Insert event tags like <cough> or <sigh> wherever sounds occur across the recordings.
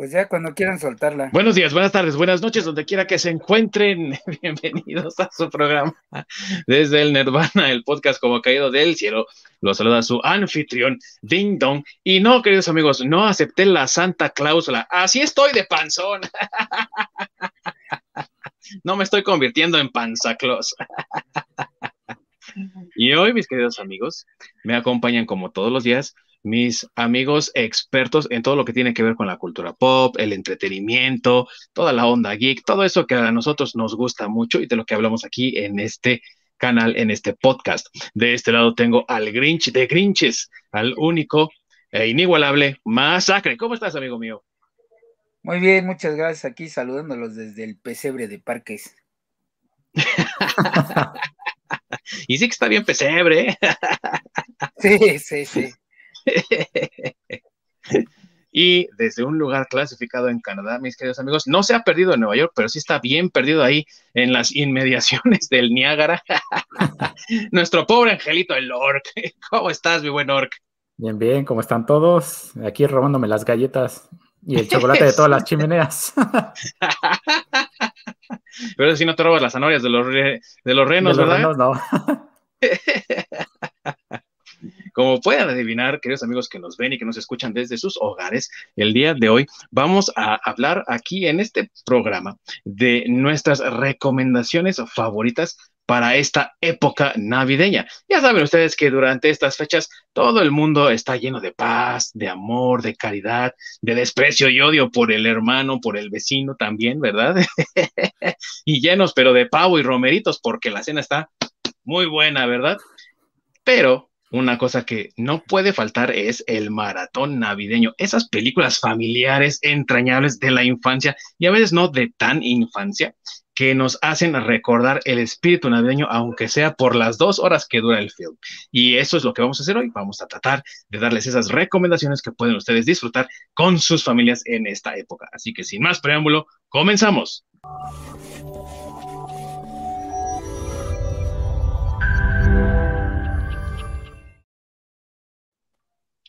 Pues ya cuando quieran soltarla. Buenos días, buenas tardes, buenas noches, donde quiera que se encuentren. <laughs> Bienvenidos a su programa desde el Nirvana, el podcast como caído del cielo. Los saluda su anfitrión, Ding Dong. Y no, queridos amigos, no acepté la santa cláusula. Así estoy de panzón. <laughs> No me estoy convirtiendo en panzaclos. <laughs> Y hoy, mis queridos amigos, me acompañan como todos los días mis amigos expertos en todo lo que tiene que ver con la cultura pop, el entretenimiento, toda la onda geek, todo eso que a nosotros nos gusta mucho y de lo que hablamos aquí en este canal, en este podcast. De este lado tengo al Grinch de Grinches, al único e inigualable Masacre. ¿Cómo estás, amigo mío? Muy bien, muchas gracias. Aquí saludándolos desde el pesebre de Parques. <laughs> y sí que está bien pesebre. <laughs> sí, sí, sí. <laughs> y desde un lugar clasificado en Canadá, mis queridos amigos, no se ha perdido en Nueva York, pero sí está bien perdido ahí en las inmediaciones del Niágara. <laughs> Nuestro pobre angelito, el Orc. ¿Cómo estás, mi buen Orc? Bien, bien, ¿cómo están todos? Aquí robándome las galletas y el chocolate de todas las <laughs> chimeneas. pero si no te robas las zanahorias de los, de los renos, de los ¿verdad? Renos, no. Como pueden adivinar, queridos amigos que nos ven y que nos escuchan desde sus hogares, el día de hoy vamos a hablar aquí en este programa de nuestras recomendaciones favoritas para esta época navideña. Ya saben ustedes que durante estas fechas todo el mundo está lleno de paz, de amor, de caridad, de desprecio y odio por el hermano, por el vecino también, ¿verdad? <laughs> y llenos, pero de pavo y romeritos, porque la cena está muy buena, ¿verdad? Pero una cosa que no puede faltar es el maratón navideño, esas películas familiares entrañables de la infancia y a veces no de tan infancia, que nos hacen recordar el espíritu navideño, aunque sea por las dos horas que dura el film. Y eso es lo que vamos a hacer hoy. Vamos a tratar de darles esas recomendaciones que pueden ustedes disfrutar con sus familias en esta época. Así que sin más preámbulo, comenzamos.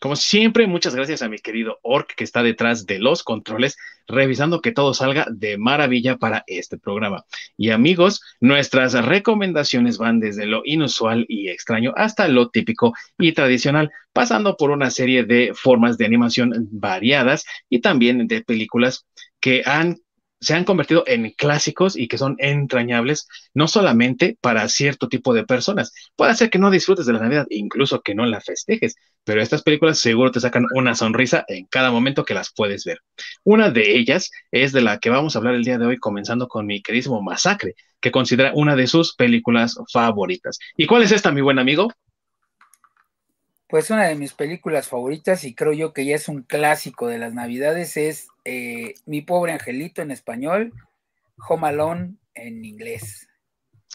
Como siempre, muchas gracias a mi querido Orc que está detrás de los controles, revisando que todo salga de maravilla para este programa. Y amigos, nuestras recomendaciones van desde lo inusual y extraño hasta lo típico y tradicional, pasando por una serie de formas de animación variadas y también de películas que han se han convertido en clásicos y que son entrañables, no solamente para cierto tipo de personas. Puede ser que no disfrutes de la Navidad, incluso que no la festejes, pero estas películas seguro te sacan una sonrisa en cada momento que las puedes ver. Una de ellas es de la que vamos a hablar el día de hoy, comenzando con mi queridísimo Masacre, que considera una de sus películas favoritas. ¿Y cuál es esta, mi buen amigo? Pues una de mis películas favoritas y creo yo que ya es un clásico de las navidades es eh, Mi pobre angelito en español, Home Alone en inglés.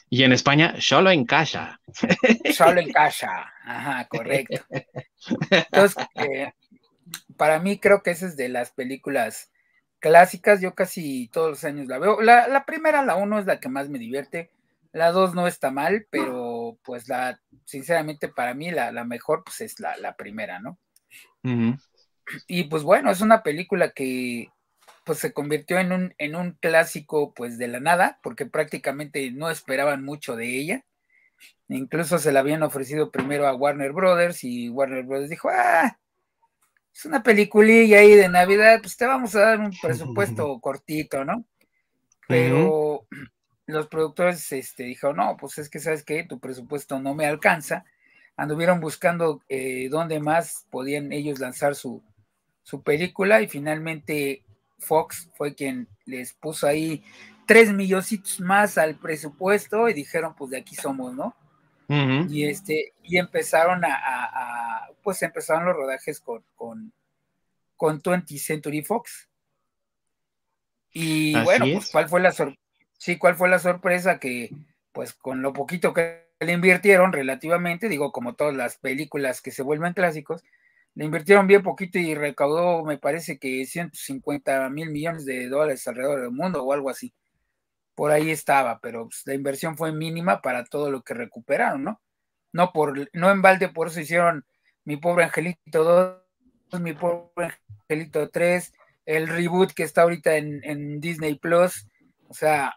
Y en España, solo en casa. Solo en casa, ajá, correcto. Entonces, eh, para mí creo que esa es de las películas clásicas, yo casi todos los años la veo. La, la primera, la uno, es la que más me divierte la 2 no está mal, pero pues la, sinceramente para mí la, mejor pues es la, primera, ¿no? Y pues bueno, es una película que pues se convirtió en un, en un clásico pues de la nada, porque prácticamente no esperaban mucho de ella. Incluso se la habían ofrecido primero a Warner Brothers y Warner Brothers dijo, ah, es una peliculilla ahí de Navidad, pues te vamos a dar un presupuesto <laughs> cortito, ¿no? Pero los productores este, dijeron, no, pues es que sabes que tu presupuesto no me alcanza. Anduvieron buscando eh, dónde más podían ellos lanzar su, su película y finalmente Fox fue quien les puso ahí tres milloncitos más al presupuesto y dijeron, pues de aquí somos, ¿no? Y este, y empezaron a, pues empezaron los rodajes con, con, con 20th Century Fox. Y bueno, pues cuál fue la sorpresa Sí, ¿cuál fue la sorpresa? Que pues con lo poquito que le invirtieron relativamente, digo, como todas las películas que se vuelven clásicos, le invirtieron bien poquito y recaudó, me parece que 150 mil millones de dólares alrededor del mundo o algo así. Por ahí estaba, pero pues, la inversión fue mínima para todo lo que recuperaron, ¿no? No, por, no en balde, por eso hicieron Mi Pobre Angelito 2, Mi Pobre Angelito 3, el reboot que está ahorita en, Disney Plus. O sea,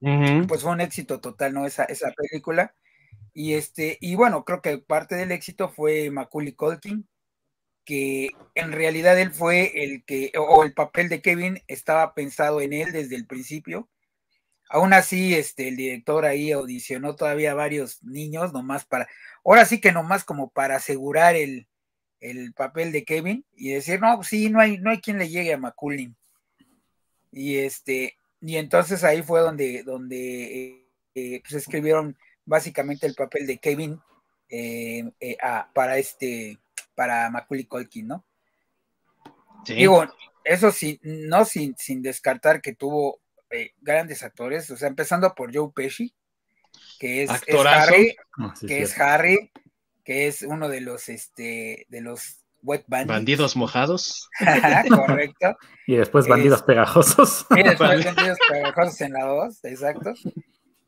pues fue un éxito total, ¿no? Esa, esa película. Y este, y bueno, creo que parte del éxito fue Macaulay Culkin, que en realidad él fue el que, o el papel de Kevin estaba pensado en él desde el principio. Aún así, este, el director ahí audicionó todavía varios niños, nomás para, ahora sí que nomás como para asegurar el, el papel de Kevin y decir, no, sí, no hay, no hay quien le llegue a Macaulay. Y este, y entonces ahí fue donde, donde eh, pues escribieron básicamente el papel de Kevin eh, eh, para este, para Macaulay Culkin, ¿no? Digo, eso sí, no sin, sin descartar que tuvo grandes actores, o sea, empezando por Joe Pesci, que es, Harry, ah, que es Harry, que es uno de los, este, de los wet bandits. Bandidos mojados. <laughs> Correcto. Y después bandidos pegajosos. Y después bandidos pegajosos en la 2, exacto.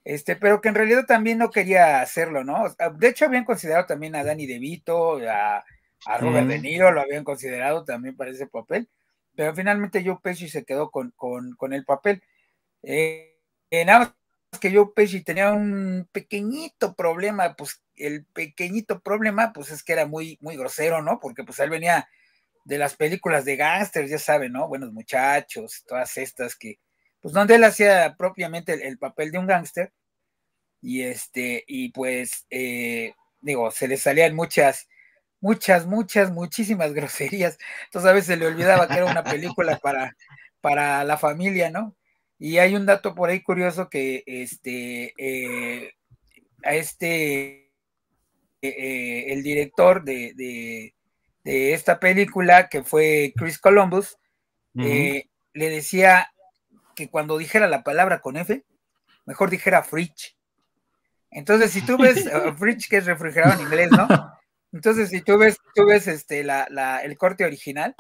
Este, pero que en realidad también no quería hacerlo, ¿no? De hecho, habían considerado también a Danny DeVito, a, a Robert De Niro, lo habían considerado también para ese papel, pero finalmente Joe Pesci se quedó con, con, el papel. Eh, nada más que Joe Pesci tenía un pequeñito problema, pues el pequeñito problema, pues es que era muy, muy grosero, ¿no? Porque pues él venía de las películas de gángsters, ya saben, ¿no? Buenos muchachos, todas estas que, pues donde él hacía propiamente el, papel de un gángster, y este, y pues, eh, digo, se le salían muchas, muchas, muchas, muchísimas <laughs> groserías, entonces a veces se le olvidaba que era una película para, para la familia, ¿no? Y hay un dato por ahí curioso que, este, eh, a este eh, el director de, esta película, que fue Chris Columbus, eh, le decía que cuando dijera la palabra con F, mejor dijera fridge. Entonces, si tú ves, <laughs> fridge que es refrigerado en inglés, ¿no? Entonces, si tú ves, tú ves este, la, el corte original,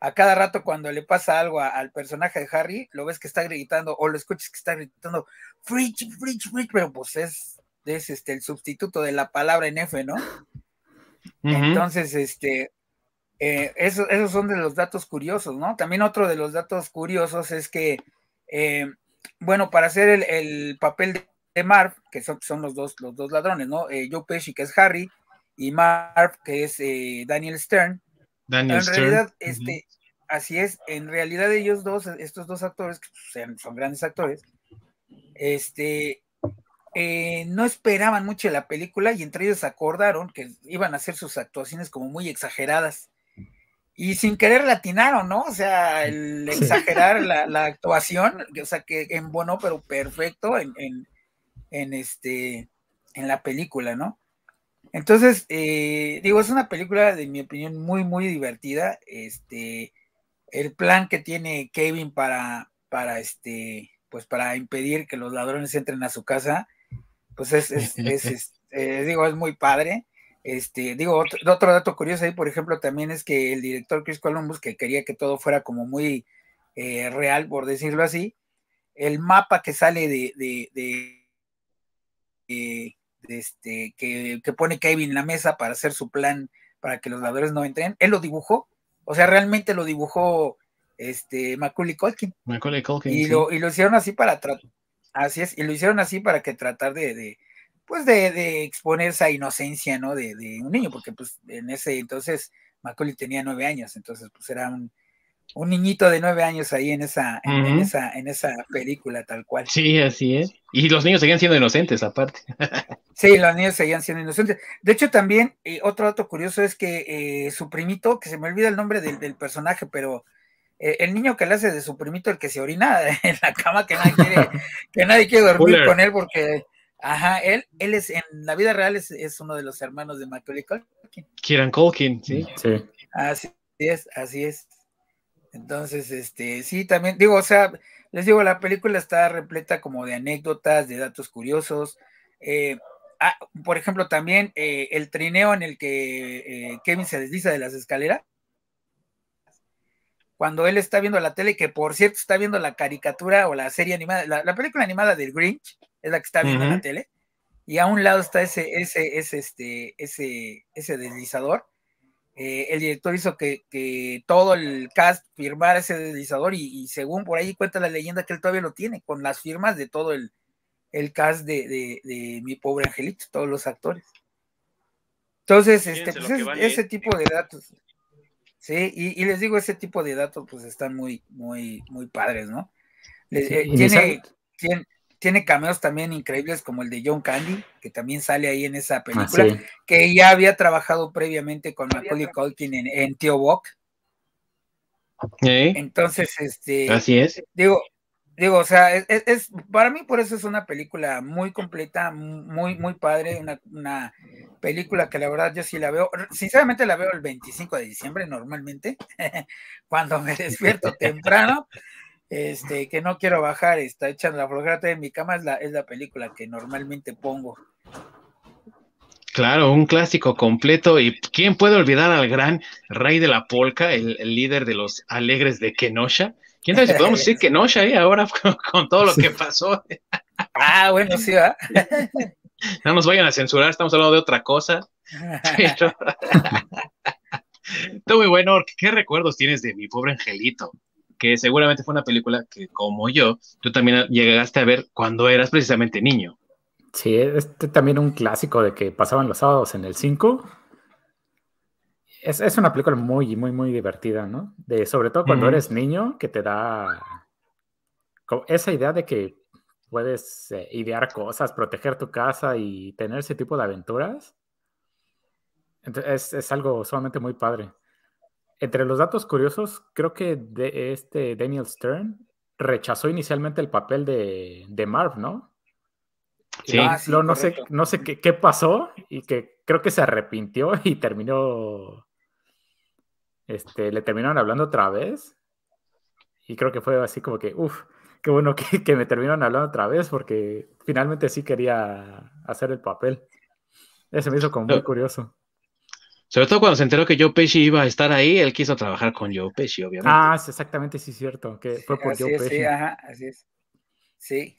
a cada rato cuando le pasa algo al personaje de Harry, lo ves que está gritando, o lo escuchas que está gritando, fridge, fridge, fridge, pero pues es es este, el sustituto de la palabra en F, ¿no? Entonces, este, eh, eso, esos son de los datos curiosos, ¿no? También otro de los datos curiosos es que, eh, bueno, para hacer el, papel de Marv, que son, son, los, dos, los dos ladrones, ¿no? Eh, Joe Pesci, que es Harry, y Marv, que es Daniel Stern. Daniel en realidad, este, así es, en realidad ellos dos, estos dos actores, que son grandes actores, este, eh, no esperaban mucho la película y entre ellos acordaron que iban a hacer sus actuaciones como muy exageradas. Y sin querer latinaron, ¿no? O sea, el exagerar <laughs> la, actuación, o sea, que embonó, pero perfecto en, en, este, en la película, ¿no? Entonces, eh, digo, es una película, de mi opinión, muy, muy divertida. Este, el plan que tiene Kevin para, para este, pues para impedir que los ladrones entren a su casa, pues es, es, es, <laughs> eh, digo, es muy padre. Este, digo, otro, dato curioso ahí, por ejemplo, también es que el director Chris Columbus, que quería que todo fuera como muy eh, real, por decirlo así, el mapa que sale de, de, de, este, que, que, pone Kevin en la mesa para hacer su plan para que los ladrones no entren, él lo dibujó, o sea, realmente lo dibujó este Macaulay Culkin. Macaulay Culkin. Y, lo, y lo hicieron así para tratar Así es, y lo hicieron así para que tratar de, pues de, exponer esa inocencia, ¿no? De, un niño, porque pues en ese entonces Macaulay tenía nueve años, entonces pues era un, niñito de nueve años ahí en esa, en, esa, en esa película tal cual. Sí, así es. Y los niños seguían siendo inocentes aparte. <laughs> sí, los niños seguían siendo inocentes. De hecho, también, eh, otro dato curioso es que eh, su primito, que se me olvida el nombre del, del personaje, pero el niño que le hace de su primito el que se orina <laughs> en la cama, que nadie quiere, <laughs> que nadie quiere dormir con él porque, ajá, él, él es, en la vida real es, uno de los hermanos de Macaulay Culkin. Kieran Culkin, sí. sí. Así es, así es. Entonces, este, sí, también, digo, o sea, les digo, la película está repleta como de anécdotas, de datos curiosos. Eh, ah, por ejemplo, también eh, el trineo en el que Kevin se desliza de las escaleras cuando él está viendo la tele, que por cierto está viendo la caricatura o la serie animada, la, película animada del Grinch, es la que está viendo en la tele, y a un lado está ese, ese, ese, este, ese, ese deslizador, eh, el director hizo que, todo el cast firmara ese deslizador y, según por ahí cuenta la leyenda que él todavía lo tiene, con las firmas de todo el, cast de, mi pobre angelito, todos los actores. Entonces, este, pues, ese tipo de datos. Sí, y, les digo, ese tipo de datos pues están muy, muy, muy padres, ¿no? Eh, tiene, tiene, cameos también increíbles como el de John Candy, que también sale ahí en esa película, ah, que ya había trabajado previamente con Macaulay Culkin en, en Tío Bock. Entonces, este. Así es. Digo, digo, o sea, es, para mí por eso es una película muy completa, muy, muy padre, una, una, película que la verdad yo sí la veo, sinceramente la veo el 25 de diciembre normalmente, <laughs> cuando me despierto <laughs> temprano, este, que no quiero bajar, está echando la flojera en mi cama, es la, es la película que normalmente pongo. Claro, un clásico completo. ¿Y quién puede olvidar al gran rey de la polca, el, líder de los alegres de Kenosha? ¿Quién sabe si podemos decir Kenosha ahí ahora <laughs> con, todo lo que pasó? ah, bueno, sí, ¿verdad? <laughs> no nos vayan a censurar, estamos hablando de otra cosa. <laughs> Pero... muy bueno. ¿Qué recuerdos tienes de mi pobre angelito? que seguramente fue una película que, como yo, tú también llegaste a ver cuando eras precisamente niño. Sí, este también un clásico de que pasaban los sábados en el 5. Es, una película muy, muy, muy divertida, ¿no? De, sobre todo cuando eres niño, que te da esa idea de que puedes eh, idear cosas, proteger tu casa y tener ese tipo de aventuras. es, es algo sumamente muy padre. Entre los datos curiosos, creo que de este Daniel Stern rechazó inicialmente el papel de, de Marv, ¿no? Sí, ah, no, sé, no sé qué, qué, pasó y que creo que se arrepintió y terminó. Este, le terminaron hablando otra vez. Y creo que fue así como que, uff, qué bueno que, <laughs> que, me terminaron hablando otra vez porque finalmente sí quería hacer el papel. Eso me hizo como muy curioso. Sobre todo cuando se enteró que Joe Pesci iba a estar ahí, él quiso trabajar con Joe Pesci, obviamente. Ah, exactamente, sí, cierto, que fue por Joe Pesci. Sí, ajá, así es. Sí.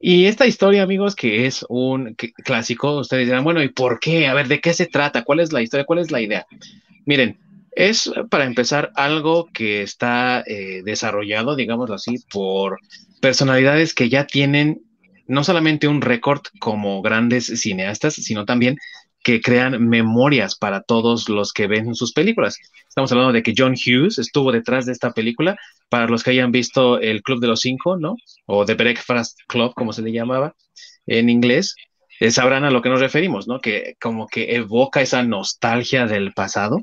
Y esta historia, amigos, que es un clásico, ustedes dirán, bueno, ¿y por qué? A ver, ¿de qué se trata? ¿Cuál es la historia? ¿Cuál es la idea? Miren, es para empezar algo que está eh, desarrollado, digámoslo así, por personalidades que ya tienen no solamente un récord como grandes cineastas, sino también que crean memorias para todos los que ven sus películas. Estamos hablando de que John Hughes estuvo detrás de esta película, para los que hayan visto el Club de los Cinco, ¿no? O The Breakfast Club, como se le llamaba en inglés, eh, sabrán a lo que nos referimos, ¿no? Que como que evoca esa nostalgia del pasado.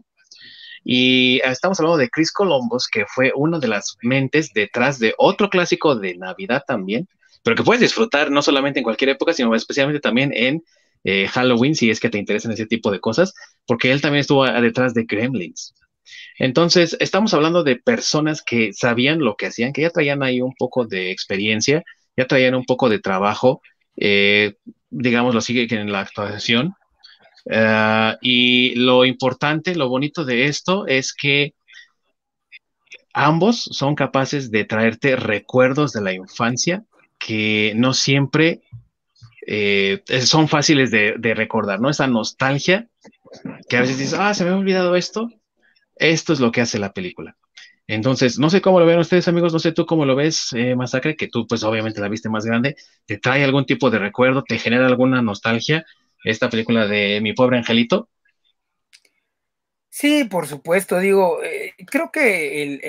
Y estamos hablando de Chris Columbus, que fue una de las mentes detrás de otro clásico de Navidad también, pero que puedes disfrutar no solamente en cualquier época, sino especialmente también en eh, Halloween, si es que te interesan ese tipo de cosas, porque él también estuvo detrás de Gremlins. Entonces, estamos hablando de personas que sabían lo que hacían, que ya traían ahí un poco de experiencia, ya traían un poco de trabajo, eh, digámoslo así, en la actuación. Eh, y lo importante, lo bonito de esto es que ambos son capaces de traerte recuerdos de la infancia que no siempre eh, son fáciles de, recordar, ¿no? Esa nostalgia que a veces dices, ah, se me ha olvidado esto. Esto es lo que hace la película. Entonces, no sé cómo lo ven ustedes, amigos, no sé tú cómo lo ves, eh, Masacre, que tú pues obviamente la viste más grande, ¿te trae algún tipo de recuerdo, te genera alguna nostalgia esta película de Mi pobre angelito? Sí, por supuesto, digo, eh, creo que el,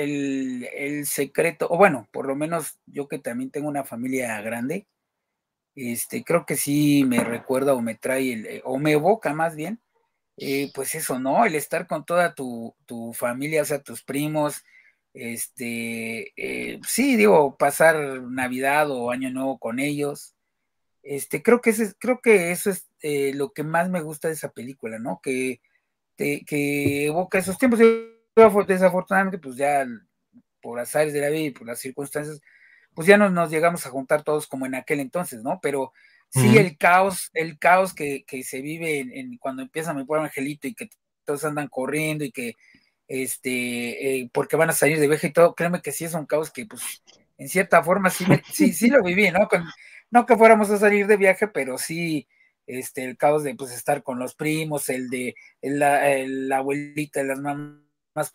el, secreto, o bueno, por lo menos yo que también tengo una familia grande, este, creo que sí me recuerda o me trae, el, eh, o me evoca más bien, eh, pues eso, ¿no? El estar con toda tu, familia, o sea, tus primos, este, sí, digo, pasar Navidad o Año Nuevo con ellos. Este, creo que, ese, creo que eso es lo que más me gusta de esa película, ¿no? Que, que evoca esos tiempos. Desafortunadamente, pues ya por azares de la vida y por las circunstancias, pues ya no nos llegamos a juntar todos como en aquel entonces, ¿no? Pero sí el caos, el caos que, se vive en, cuando empieza mi pueblo angelito y que todos andan corriendo y que este eh, porque van a salir de viaje y todo, créeme que sí es un caos que pues en cierta forma sí sí, sí lo viví, ¿no? No que fuéramos a salir de viaje, pero sí, este, el caos de pues estar con los primos, el de la, abuelita, las mamás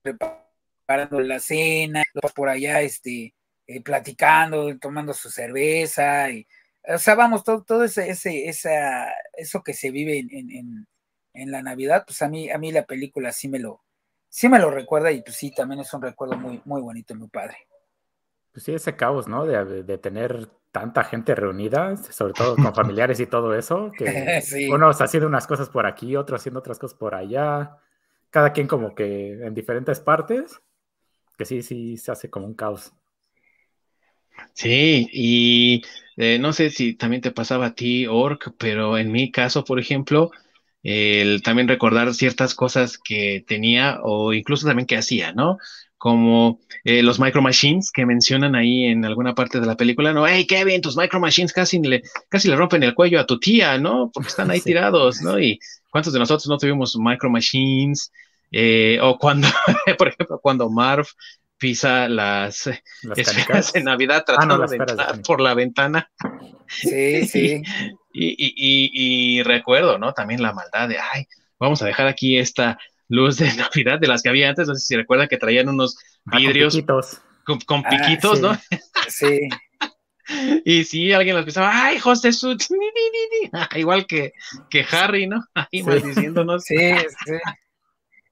preparando la cena, los por allá, este, eh, platicando, tomando su cerveza, y, o sea, vamos, todo, todo ese, ese, esa, eso que se vive en, en, la Navidad, pues a mí, a mí la película sí me lo, sí me lo recuerda y pues sí, también es un recuerdo muy, muy bonito muy padre. Pues sí, ese caos, ¿no? De, de tener tanta gente reunida, sobre todo con <laughs> familiares y todo eso, que <laughs> sí. unos haciendo unas cosas por aquí, otros haciendo otras cosas por allá, cada quien como que en diferentes partes, que sí, sí se hace como un caos. Sí, y eh, no sé si también te pasaba a ti, Ork, pero en mi caso, por ejemplo, el también recordar ciertas cosas que tenía o incluso también que hacía, ¿no? Como eh, los micro machines que mencionan ahí en alguna parte de la película, ¿no? Hey, Kevin, tus micro machines casi le, casi le rompen el cuello a tu tía, ¿no? Porque están ahí <laughs> tirados, ¿no? Y cuántos de nosotros no tuvimos micro machines, eh, o cuando, <laughs> por ejemplo, cuando Marv pisa las, las en Navidad ah, tratando de entrar por la ventana. Sí, <laughs> sí. Y, y, recuerdo, ¿no? También la maldad de, ay, vamos a dejar aquí esta luz de <laughs> Navidad de las que había antes. No sé si recuerdan que traían unos ah, vidrios con piquitos, ¿no? Sí. <laughs> Y si alguien los pisaba, ¡ay, José Su! <laughs> Igual que, que Harry, ¿no? Ahí maldiciéndonos. Sí, sí.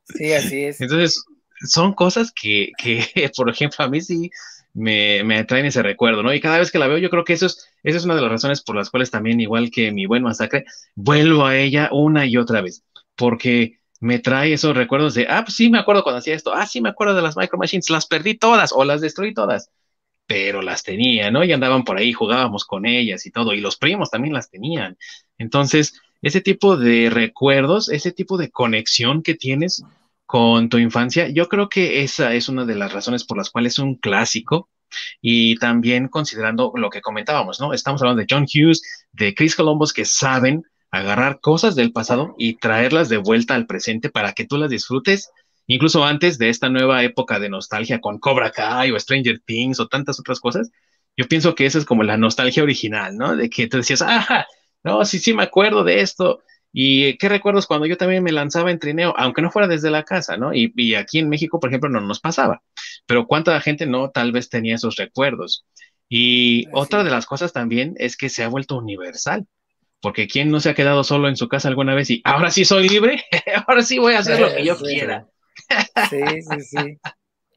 Sí, así es. Entonces, son cosas que, que, por ejemplo, a mí sí me, me traen ese recuerdo, ¿no? Y cada vez que la veo, yo creo que eso es, esa es una de las razones por las cuales también, igual que mi buen masacre, vuelvo a ella una y otra vez, porque me trae esos recuerdos de, ah, pues sí me acuerdo cuando hacía esto, ah, sí me acuerdo de las Micro Machines, las perdí todas o las destruí todas, pero las tenía, ¿no? Y andaban por ahí, jugábamos con ellas y todo, y los primos también las tenían. Entonces, ese tipo de recuerdos, ese tipo de conexión que tienes con tu infancia, yo creo que esa es una de las razones por las cuales es un clásico y también considerando lo que comentábamos, ¿no? Estamos hablando de John Hughes, de Chris Columbus, que saben agarrar cosas del pasado y traerlas de vuelta al presente para que tú las disfrutes, incluso antes de esta nueva época de nostalgia con Cobra Kai o Stranger Things o tantas otras cosas. Yo pienso que esa es como la nostalgia original, ¿no? De que tú decías, ah, no, sí, sí me acuerdo de esto, y qué recuerdos cuando yo también me lanzaba en trineo, aunque no fuera desde la casa, ¿no? Y, aquí en México, por ejemplo, no nos pasaba. Pero cuánta gente no tal vez tenía esos recuerdos. Y otra de las cosas también es que se ha vuelto universal. Porque ¿quién no se ha quedado solo en su casa alguna vez y ahora sí soy libre? <laughs> ahora sí voy a hacer lo que yo quiera. sí, sí, sí.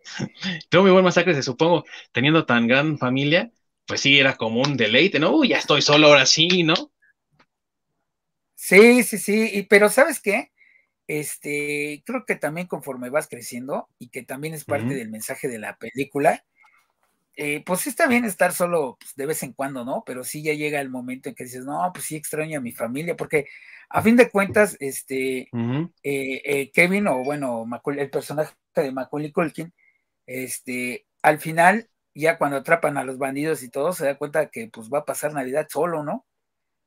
<laughs> Tengo mi buen masacre, se supongo, teniendo tan gran familia, pues sí, era como un deleite, ¿no? Uy, ya estoy solo ahora sí, ¿no? Sí, sí, sí, y, pero ¿sabes qué? Este, creo que también conforme vas creciendo y que también es parte del mensaje de la película, eh, pues sí está bien estar solo pues, de vez en cuando, ¿no? Pero sí ya llega el momento en que dices, no, pues sí extraño a mi familia, porque a fin de cuentas, este, eh, eh, Kevin, o bueno, el personaje de Macaulay Culkin, este, al final, ya cuando atrapan a los bandidos y todo, se da cuenta que pues va a pasar Navidad solo, ¿no?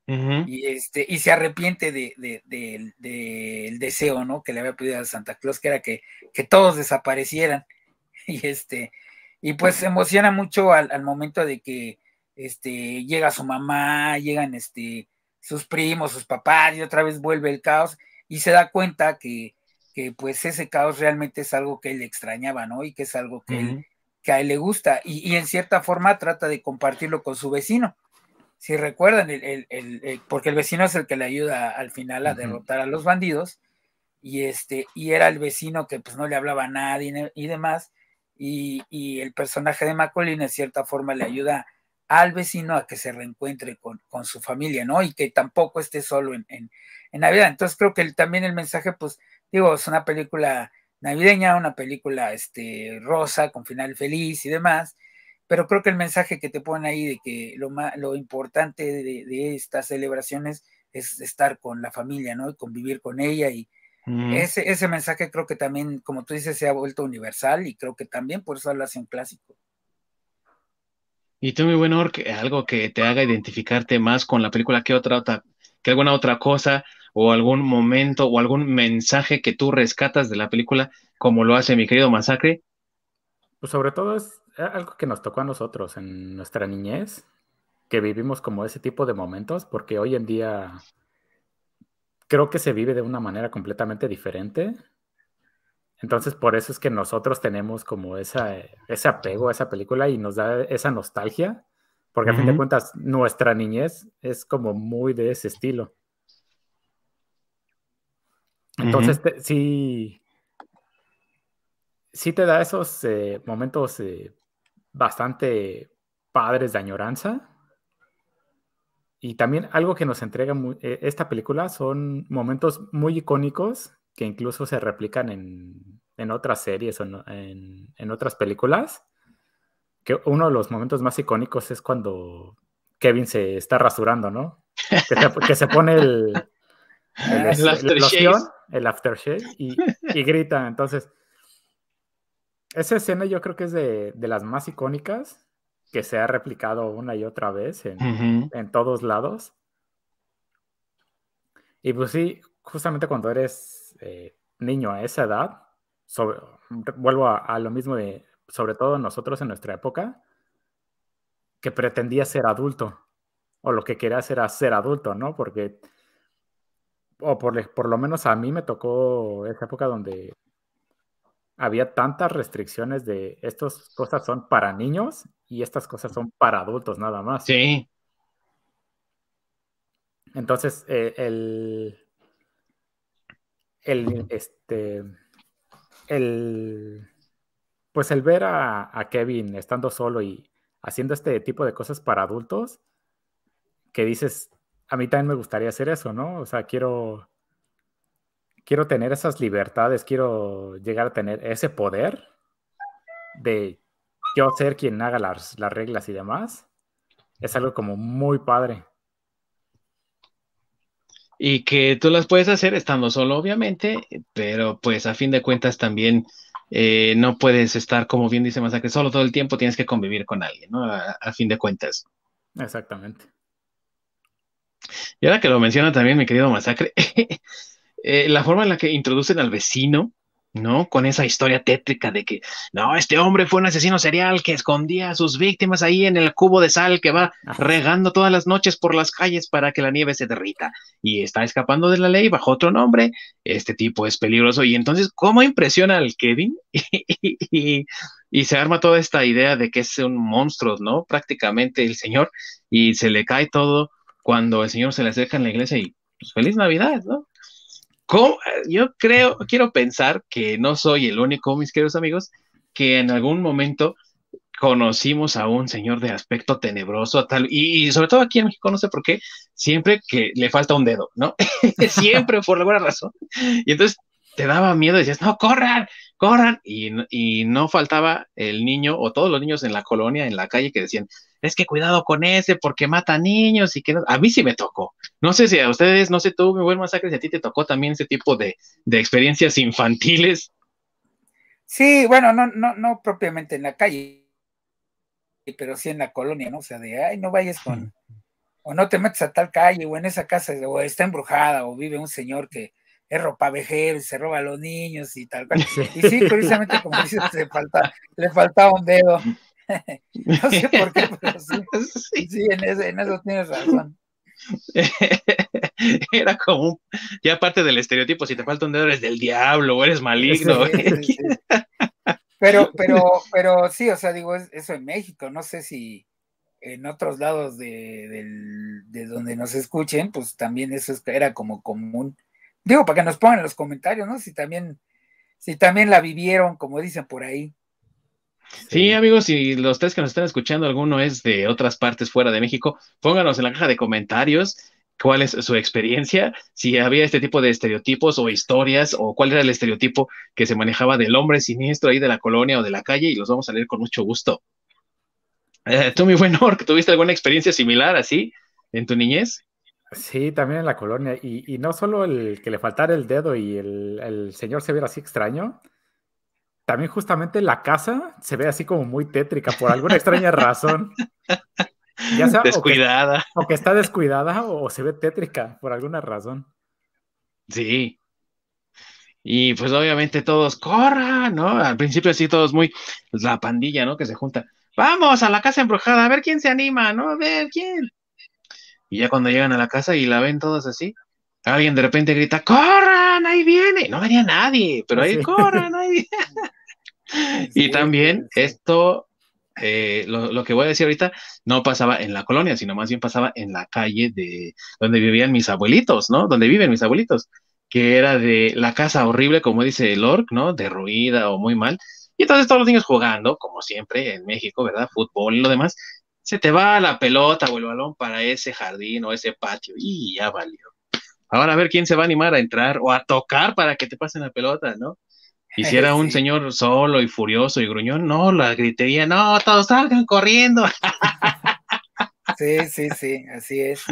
y, este, y se arrepiente del de, deseo, ¿no? Que le había pedido a Santa Claus, que era que, que todos desaparecieran. <laughs> Y este, y pues se emociona mucho al, momento de que este, llega su mamá, llegan este, sus primos, sus papás, y otra vez vuelve el caos, y se da cuenta que, que pues ese caos realmente es algo que él extrañaba, ¿no? Y que es algo que, que a él le gusta, y, y en cierta forma trata de compartirlo con su vecino. Si recuerdan, el, porque el vecino es el que le ayuda al final a derrotar a los bandidos, y este, y era el vecino que pues no le hablaba a nadie y demás, y, el personaje de Macaulay en cierta forma le ayuda al vecino a que se reencuentre con, su familia, ¿no? Y que tampoco esté solo en, en, Navidad. Entonces creo que también el mensaje, pues, digo, es una película navideña, una película este, rosa, con final feliz y demás, pero creo que el mensaje que te ponen ahí de que lo, lo importante de, estas celebraciones es estar con la familia, ¿no? Y convivir con ella y ese, ese mensaje creo que también, como tú dices, se ha vuelto universal y creo que también por eso lo hace un clásico. Y tú, mi buen Ork, algo que te haga identificarte más con la película que otra, otra, que alguna otra cosa o algún momento o algún mensaje que tú rescatas de la película, como lo hace mi querido Masacre. Pues sobre todo es algo que nos tocó a nosotros en nuestra niñez, que vivimos como ese tipo de momentos, porque hoy en día creo que se vive de una manera completamente diferente. Entonces, por eso es que nosotros tenemos como esa, ese apego a esa película y nos da esa nostalgia, porque a fin de cuentas nuestra niñez es como muy de ese estilo. Entonces, sí, sí te da esos eh, momentos eh, bastante padres de añoranza. Y también algo que nos entrega eh, esta película son momentos muy icónicos que incluso se replican en, otras series o en, otras películas. Que uno de los momentos más icónicos es cuando Kevin se está rasurando, ¿no? Que se, pone el, <laughs> el, el aftershave, y, y grita. Entonces, esa escena yo creo que es de, las más icónicas que se ha replicado una y otra vez en, todos lados. Y pues sí, justamente cuando eres eh, niño a esa edad, vuelvo a, lo mismo de, sobre todo nosotros en nuestra época, que pretendía ser adulto, o lo que quería era ser adulto, ¿no? Porque, o por, por lo menos a mí me tocó esa época donde había tantas restricciones de estas cosas son para niños y estas cosas son para adultos nada más. Sí. Entonces, eh, el, el, este, el, pues el ver a, a, Kevin estando solo y haciendo este tipo de cosas para adultos, que dices, a mí también me gustaría hacer eso, ¿no? O sea, quiero, quiero tener esas libertades, quiero llegar a tener ese poder de yo ser quien haga las, reglas y demás. Es algo como muy padre. Y que tú las puedes hacer estando solo, obviamente, pero pues a fin de cuentas también eh, no puedes estar, como bien dice Masacre, solo todo el tiempo tienes que convivir con alguien, ¿no? a fin de cuentas. Exactamente. Y ahora que lo menciona también mi querido Masacre, <laughs> Eh, la forma en la que introducen al vecino, ¿no? Con esa historia tétrica de que, no, este hombre fue un asesino serial que escondía a sus víctimas ahí en el cubo de sal que va regando todas las noches por las calles para que la nieve se derrita y está escapando de la ley bajo otro nombre. Este tipo es peligroso. Y entonces, ¿cómo impresiona al Kevin? <laughs> y, y se arma toda esta idea de que es un monstruo, ¿no? Prácticamente el señor y se le cae todo cuando el señor se le acerca en la iglesia y pues, feliz Navidad, ¿no? Yo creo, quiero pensar que no soy el único, mis queridos amigos, que en algún momento conocimos a un señor de aspecto tenebroso, tal, y, sobre todo aquí en México, no sé por qué, siempre que le falta un dedo, ¿no? <laughs> siempre por alguna razón. Y entonces te daba miedo, decías, no, corran, corran, y, y no faltaba el niño o todos los niños en la colonia, en la calle, que decían, es que cuidado con ese porque mata niños y que a mí sí me tocó. No sé si a ustedes, no sé tú, mi buen masacre, si a ti te tocó también ese tipo de, experiencias infantiles. Sí, bueno, no, no, no propiamente en la calle, pero sí en la colonia, ¿no? O sea, de, ay, no vayas con, o no te metes a tal calle, o en esa casa, o está embrujada, o vive un señor que es ropavejero y se roba a los niños y tal. Y sí, precisamente como dices, le, falta, le faltaba un dedo. <laughs> no sé por qué, pero sí, <laughs> sí. en, eso tienes razón. <laughs> Era como, ya parte del estereotipo, si te falta un dedo eres del diablo o eres maligno. pero, pero, pero sí, o sea, digo, eso en México, no sé si en otros lados de, de donde nos escuchen, pues también eso era como común. Digo, para que nos pongan en los comentarios, ¿no? Si también, si también la vivieron, como dicen por ahí. Sí, amigos, si los tres que nos están escuchando, alguno es de otras partes fuera de México, pónganos en la caja de comentarios cuál es su experiencia, si había este tipo de estereotipos o historias, o cuál era el estereotipo que se manejaba del hombre siniestro ahí de la colonia o de la calle, y los vamos a leer con mucho gusto. Eh, tú, mi buen Ork, ¿tuviste alguna experiencia similar así en tu niñez? Sí, también en la colonia, y, no solo el que le faltara el dedo y el, el señor se viera así extraño, también justamente la casa se ve así como muy tétrica por alguna extraña razón. Ya sea, descuidada. O que, está descuidada o, se ve tétrica por alguna razón. Sí. Y pues obviamente todos corran, ¿no? Al principio sí todos muy, la pandilla, ¿no? Que se junta. vamos a la casa embrujada, a ver quién se anima, ¿no? A ver quién. Y ya cuando llegan a la casa y la ven todos así, alguien de repente grita, ¡corran! Ahí viene. No venía nadie, pero ahí corran, ahí viene. <laughs> y también esto, eh, lo, lo, que voy a decir ahorita, no pasaba en la colonia, sino más bien pasaba en la calle de donde vivían mis abuelitos, ¿no? Donde viven mis abuelitos, que era de la casa horrible, como dice el orc, ¿no? Derruida o muy mal. Y entonces todos los niños jugando, como siempre en México, ¿verdad? Fútbol y lo demás, se te va la pelota o el balón para ese jardín o ese patio y ya valió. Ahora a ver quién se va a animar a entrar o a tocar para que te pasen la pelota, ¿no? Y si era <laughs> un señor solo y furioso y gruñón, no, la gritería, no, todos salgan corriendo. <laughs> Sí, sí, sí, así es.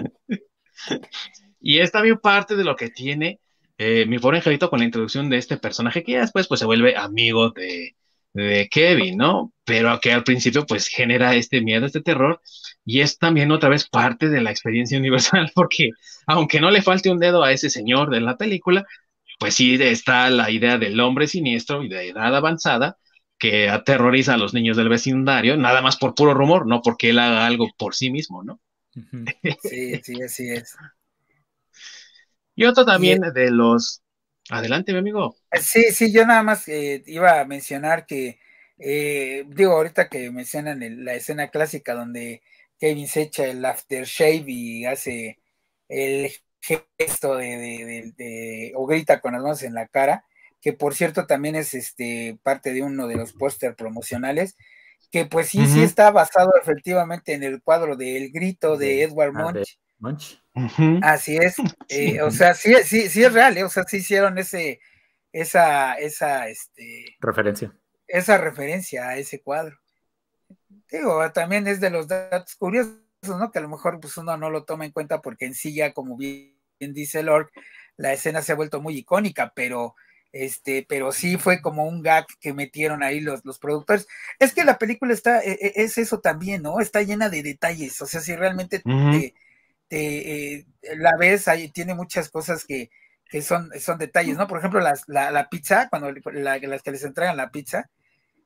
Y es también parte de lo que tiene eh, mi pobre angelito con la introducción de este personaje que ya después pues se vuelve amigo de, de Kevin, ¿no? Pero que al principio pues genera este miedo, este terror, y es también otra vez parte de la experiencia <laughs> universal, porque aunque no le falte un dedo a ese señor de la película, pues sí está la idea del hombre siniestro y de edad avanzada que aterroriza a los niños del vecindario, nada más por puro rumor, no porque él haga algo por sí mismo, ¿no? Sí, sí, así es. <laughs> Y otro también de los Adelante, mi amigo. Sí, sí, yo nada más eh, iba a mencionar que, eh, digo, ahorita que mencionan la escena clásica donde Kevin se echa el aftershave y hace el gesto de, o grita con las manos en la cara, que por cierto también es este parte de uno de los póster promocionales, que pues sí, sí está basado efectivamente en el cuadro del grito de Edward ah, Munch. Así es, <laughs> eh, o sea, sí, sí, sí es real, eh, o sea, sí hicieron ese, esa, esa, este, referencia. Esa referencia a ese cuadro. Digo, también es de los datos curiosos, ¿no? Que a lo mejor pues uno no lo toma en cuenta porque en sí ya, como bien dice Lord, la escena se ha vuelto muy icónica, pero este, pero sí fue como un gag que metieron ahí los, los productores. Es que la película está, e, e, es eso también, ¿no? Está llena de detalles, o sea, si realmente eh, la ves, ahí tiene muchas cosas que, son, son detalles, ¿no? Por ejemplo, la, pizza, cuando las que les entregan la pizza,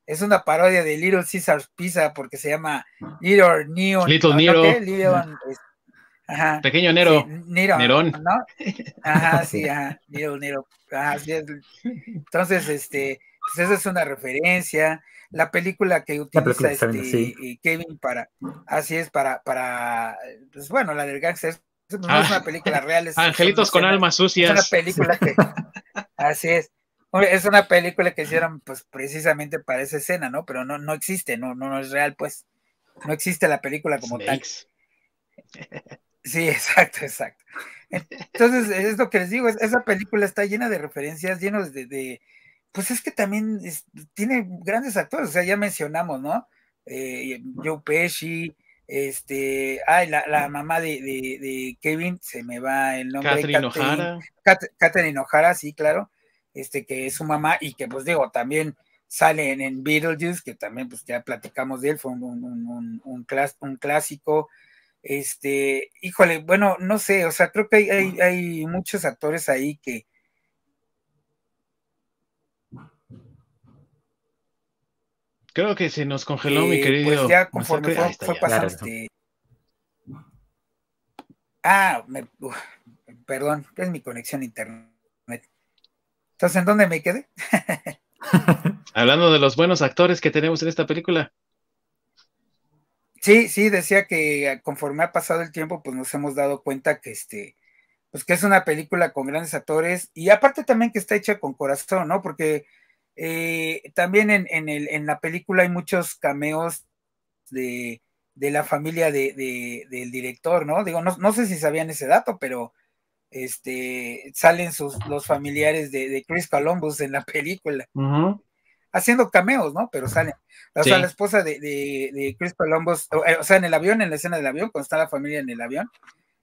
es una parodia de Little Caesar's Pizza porque se llama Little Neon. Little Nero. Pequeño Nero. Nerón. ¿no? Ajá, sí, ajá. Little Nero. Ajá, sí Entonces, este, pues esa es una referencia la película que utiliza este, Kevin para, así es, para, para, pues bueno, la del gangster, no es ah. una película real. Es, Angelitos con almas sucias. Es una película que, <laughs> así es, es una película que hicieron pues precisamente para esa escena, ¿no? Pero no, no existe, no, no, no es real, pues, no existe la película como tal. Sí, <laughs> exacto, exacto. Entonces, es lo que les digo, esa película está llena de referencias, llenos de pues es que también tiene grandes actores, o sea, ya mencionamos, ¿no? Eh, Joe Pesci, este, ay, la, mamá de, Kevin, se me va el nombre. Catherine O'Hara. Catherine O'Hara, sí, claro, este, que es su mamá y que, pues digo, también sale en, Beetlejuice, que también, pues ya platicamos de él, fue un, un, un, clásico. Este, híjole, bueno, no sé, o sea, creo que hay, hay muchos actores ahí que, Creo que se nos congeló, mi eh, querido. Pues ya conforme fue, pasando este. Ah, perdón, es mi conexión a internet. Entonces, ¿en dónde me quedé? <laughs> Hablando de los buenos actores que tenemos en esta película. Sí, sí, decía que conforme ha pasado el tiempo, pues nos hemos dado cuenta que este, pues que es una película con grandes actores y aparte también que está hecha con corazón, ¿no? Porque eh, también en, el, en, la película hay muchos cameos de, la familia de, del director, ¿no? Digo, no, sé si sabían ese dato, pero este, salen sus, los familiares de, Chris Columbus en la película. Haciendo cameos, ¿no? Pero salen. O sea, la esposa de, Chris Columbus, eh, o, sea, en el avión, en la escena del avión, cuando está la familia en el avión,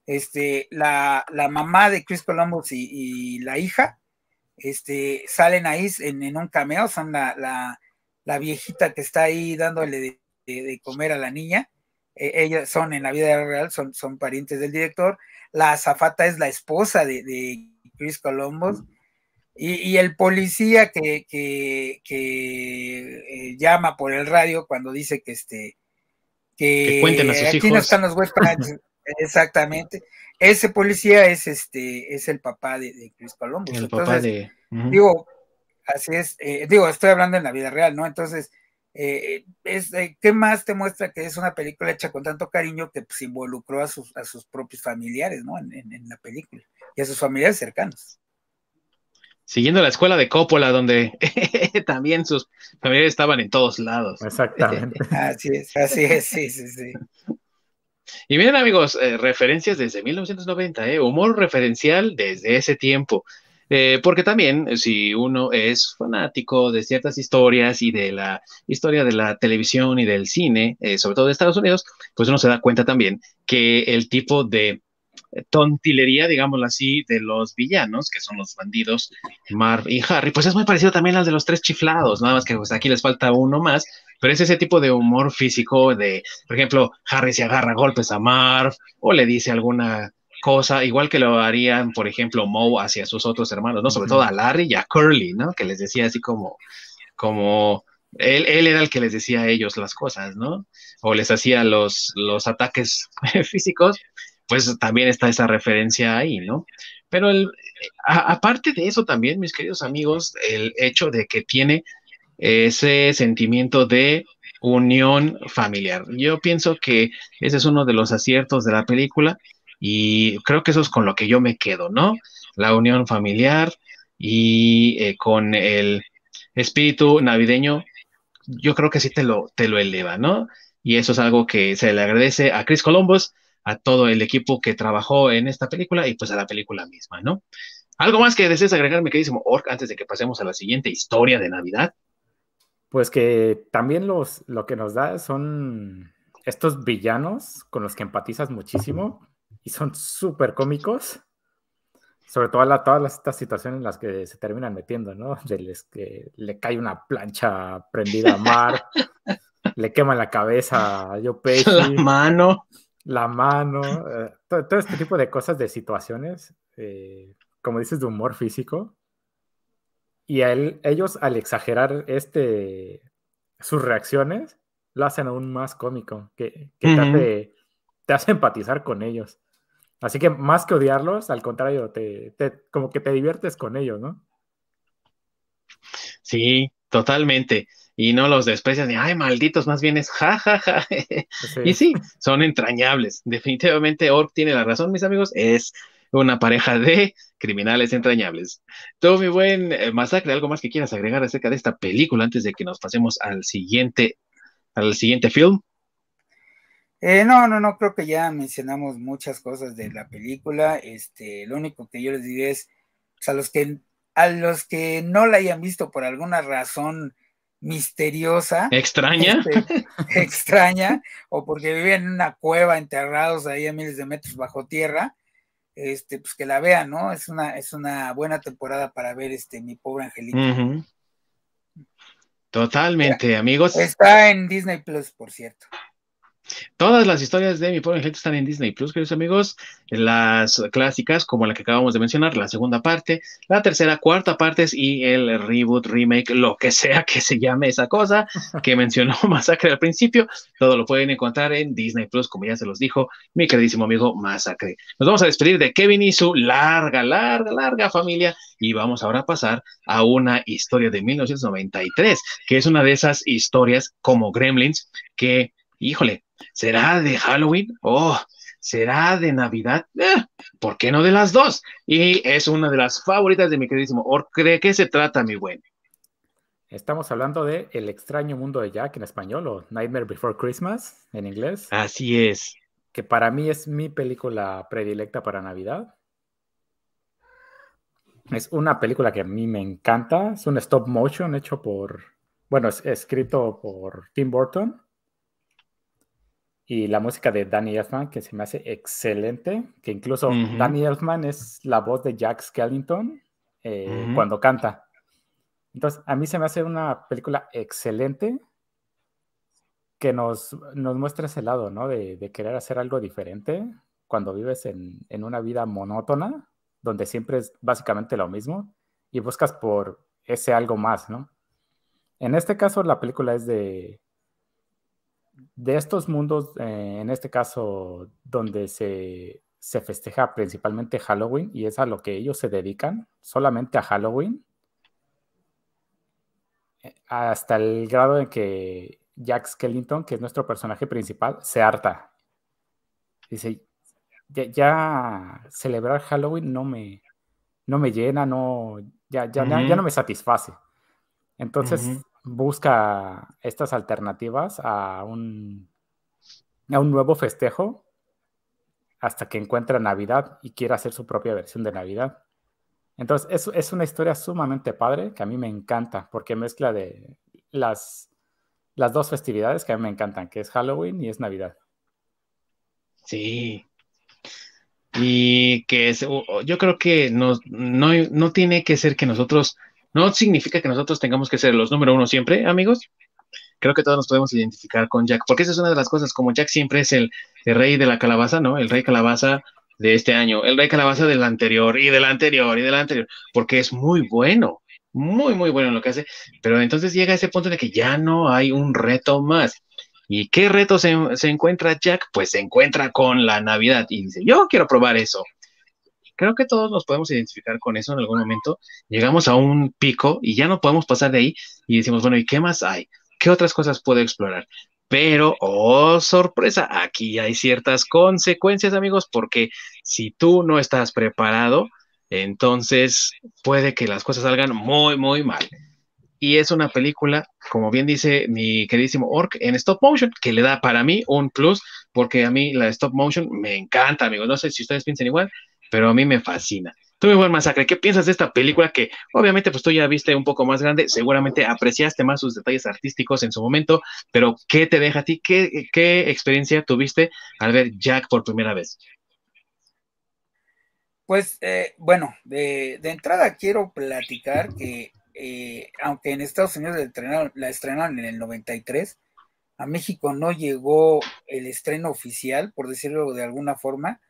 este, la, mamá de Chris Columbus y la hija este, salen ahí en, un cameo, son la, la, viejita que está ahí dándole de, comer a la niña, e, ellas son en la vida real, son, son parientes del director, la azafata es la esposa de, Chris Columbus, y, el policía que, que, eh, llama por el radio cuando dice que este que, cuenten a sus aquí no están los huéspedes. <laughs> Exactamente. Ese policía es este, es el papá de, Chris Columbus. El papá de. Digo, así es, eh, digo, estoy hablando en la vida real, ¿no? Entonces, eh, es, eh, ¿qué más te muestra que es una película hecha con tanto cariño que pues, involucró a sus, a sus propios familiares, ¿no? En, en, la película y a sus familiares cercanos. Siguiendo la escuela de Coppola, donde <laughs> también sus familiares estaban en todos lados. Exactamente. <laughs> así es, así es, sí, sí, sí. Y miren amigos, eh, referencias desde 1990, eh, humor referencial desde ese tiempo. Eh, porque también si uno es fanático de ciertas historias y de la historia de la televisión y del cine, sobre todo de Estados Unidos, pues uno se da cuenta también que el tipo de tontilería, digámoslo así, de los villanos, que son los bandidos, Marv y Harry, pues es muy parecido también al de los tres chiflados, nada más que pues, aquí les falta uno más, pero es ese tipo de humor físico de, por ejemplo, Harry se agarra golpes a Marv o le dice alguna cosa, igual que lo harían, por ejemplo, Moe hacia sus otros hermanos, ¿no? Sobre todo a Larry y a Curly, ¿no? Que les decía así como, como, él, él era el que les decía a ellos las cosas, ¿no? O les hacía los, los ataques <laughs> físicos, pues también está esa referencia ahí, ¿no? Pero el, aparte de eso también, mis queridos amigos, el hecho de que tiene ese sentimiento de unión familiar. Yo pienso que ese es uno de los aciertos de la película y creo que eso es con lo que yo me quedo, ¿no? La unión familiar y eh, con el espíritu navideño, yo creo que sí te lo, te lo eleva, ¿no? Y eso es algo que se le agradece a Chris Columbus, a todo el equipo que trabajó en esta película y pues a la película misma, ¿no? ¿Algo más que desees agregar, mi queridísimo Orc, antes de que pasemos a la siguiente historia de Navidad? Pues que también los, lo que nos da son estos villanos con los que empatizas muchísimo y son súper cómicos. Sobre todo la, todas estas situaciones en las que se terminan metiendo, ¿no? <laughs> De que le cae una plancha prendida a Mar, <laughs> le quema la cabeza a Joe Pesci. La mano. La mano. Eh, todo, este tipo de cosas, de situaciones, eh, como dices, de humor físico, y a él, ellos, al exagerar este, sus reacciones, lo hacen aún más cómico, que, te, hace, empatizar con ellos. Así que más que odiarlos, al contrario, te, como que te diviertes con ellos, ¿no? Sí, totalmente. Y no los desprecias ni, ay, malditos, más bien es ja, ja, ja. <laughs> Y sí, son entrañables. Definitivamente Ork tiene la razón, mis amigos, es una pareja de criminales entrañables. Todo mi buen eh, masacre, ¿algo más que quieras agregar acerca de esta película antes de que nos pasemos al siguiente, al siguiente film? Eh, no, no, no, creo que ya mencionamos muchas cosas de la película. Este, lo único que yo les diré es pues, a los que a los que no la hayan visto por alguna razón misteriosa, extraña, este, <laughs> extraña, o porque viven en una cueva enterrados ahí a miles de metros bajo tierra, este, pues que la vean, ¿no? Es una, es una buena temporada para ver este mi pobre angelito. Totalmente, amigos. Está en Disney Plus, por cierto. Todas las historias de Mi Pobre Angelito están en Disney Plus, queridos amigos. Las clásicas, como la que acabamos de mencionar, la segunda parte, la tercera, cuarta partes y el reboot, remake, lo que sea que se llame esa cosa que <laughs> mencionó <laughs> Masacre al principio. Todo lo pueden encontrar en Disney Plus, como ya se los dijo mi queridísimo amigo Masacre. Nos vamos a despedir de Kevin y su larga, larga, larga familia y vamos ahora a pasar a una historia de 1993, que es una de esas historias como Gremlins que, híjole, ¿Será de Halloween? Oh, ¿será de Navidad? Eh, ¿Por qué no de las dos? Y es una de las favoritas de mi queridísimo Or. ¿De qué se trata, mi buen? Estamos hablando de El extraño mundo de Jack en español o Nightmare Before Christmas en inglés. Así es. Que para mí es mi película predilecta para Navidad. Es una película que a mí me encanta. Es un stop motion hecho por, bueno, es escrito por Tim Burton y la música de Danny Elfman, que se me hace excelente, que incluso Danny Elfman es la voz de Jack Skellington eh, cuando canta. Entonces, a mí se me hace una película excelente que nos, nos muestra ese lado, ¿no? De, querer hacer algo diferente cuando vives en, en, una vida monótona, donde siempre es básicamente lo mismo, y buscas por ese algo más, ¿no? En este caso, la película es de de estos mundos, eh, en este caso, donde se, se festeja principalmente Halloween y es a lo que ellos se dedican, solamente a Halloween, eh, hasta el grado en que Jack Skellington, que es nuestro personaje principal, se harta. Dice, ya, celebrar Halloween no me, no me llena, no, ya, ya, ya no me satisface. Entonces busca estas alternativas a un, a un nuevo festejo hasta que encuentra Navidad y quiere hacer su propia versión de Navidad. Entonces, es, es, una historia sumamente padre que a mí me encanta porque mezcla de las, las dos festividades que a mí me encantan, que es Halloween y es Navidad. Sí. Y que es, yo creo que no, no tiene que ser que nosotros, no significa que nosotros tengamos que ser los número uno siempre, amigos. Creo que todos nos podemos identificar con Jack, porque esa es una de las cosas, como Jack siempre es el, rey de la calabaza, ¿no? El rey calabaza de este año, el rey calabaza del anterior y del anterior y del anterior, porque es muy bueno muy, muy bueno en lo que hace, pero entonces llega ese punto de que ya no hay un reto más. ¿Y qué reto se, encuentra Jack? Pues se encuentra con la Navidad y dice, yo quiero probar eso. Creo que todos nos podemos identificar con eso en algún momento. Llegamos a un pico y ya no podemos pasar de ahí y decimos, bueno, ¿y qué más hay? ¿Qué otras cosas puedo explorar? Pero, oh sorpresa, aquí hay ciertas consecuencias, amigos, porque si tú no estás preparado, entonces, puede que las cosas salgan muy, muy mal. Y es una película, como bien dice mi queridísimo Orc, en stop motion, que le da para mí un plus, porque a mí la stop motion me encanta, amigos. No sé si ustedes piensan igual, pero a mí me fascina. Tú, mi buen masacre, ¿qué piensas de esta película que obviamente pues tú ya viste un poco más grande, seguramente apreciaste más sus detalles artísticos en su momento, pero ¿qué te deja a ti? ¿Qué, qué experiencia tuviste al ver Jack por primera vez? Pues eh, bueno, de, entrada quiero platicar que eh, aunque en Estados Unidos la estrenaron, en el 93, a México no llegó el estreno oficial, por decirlo de alguna forma,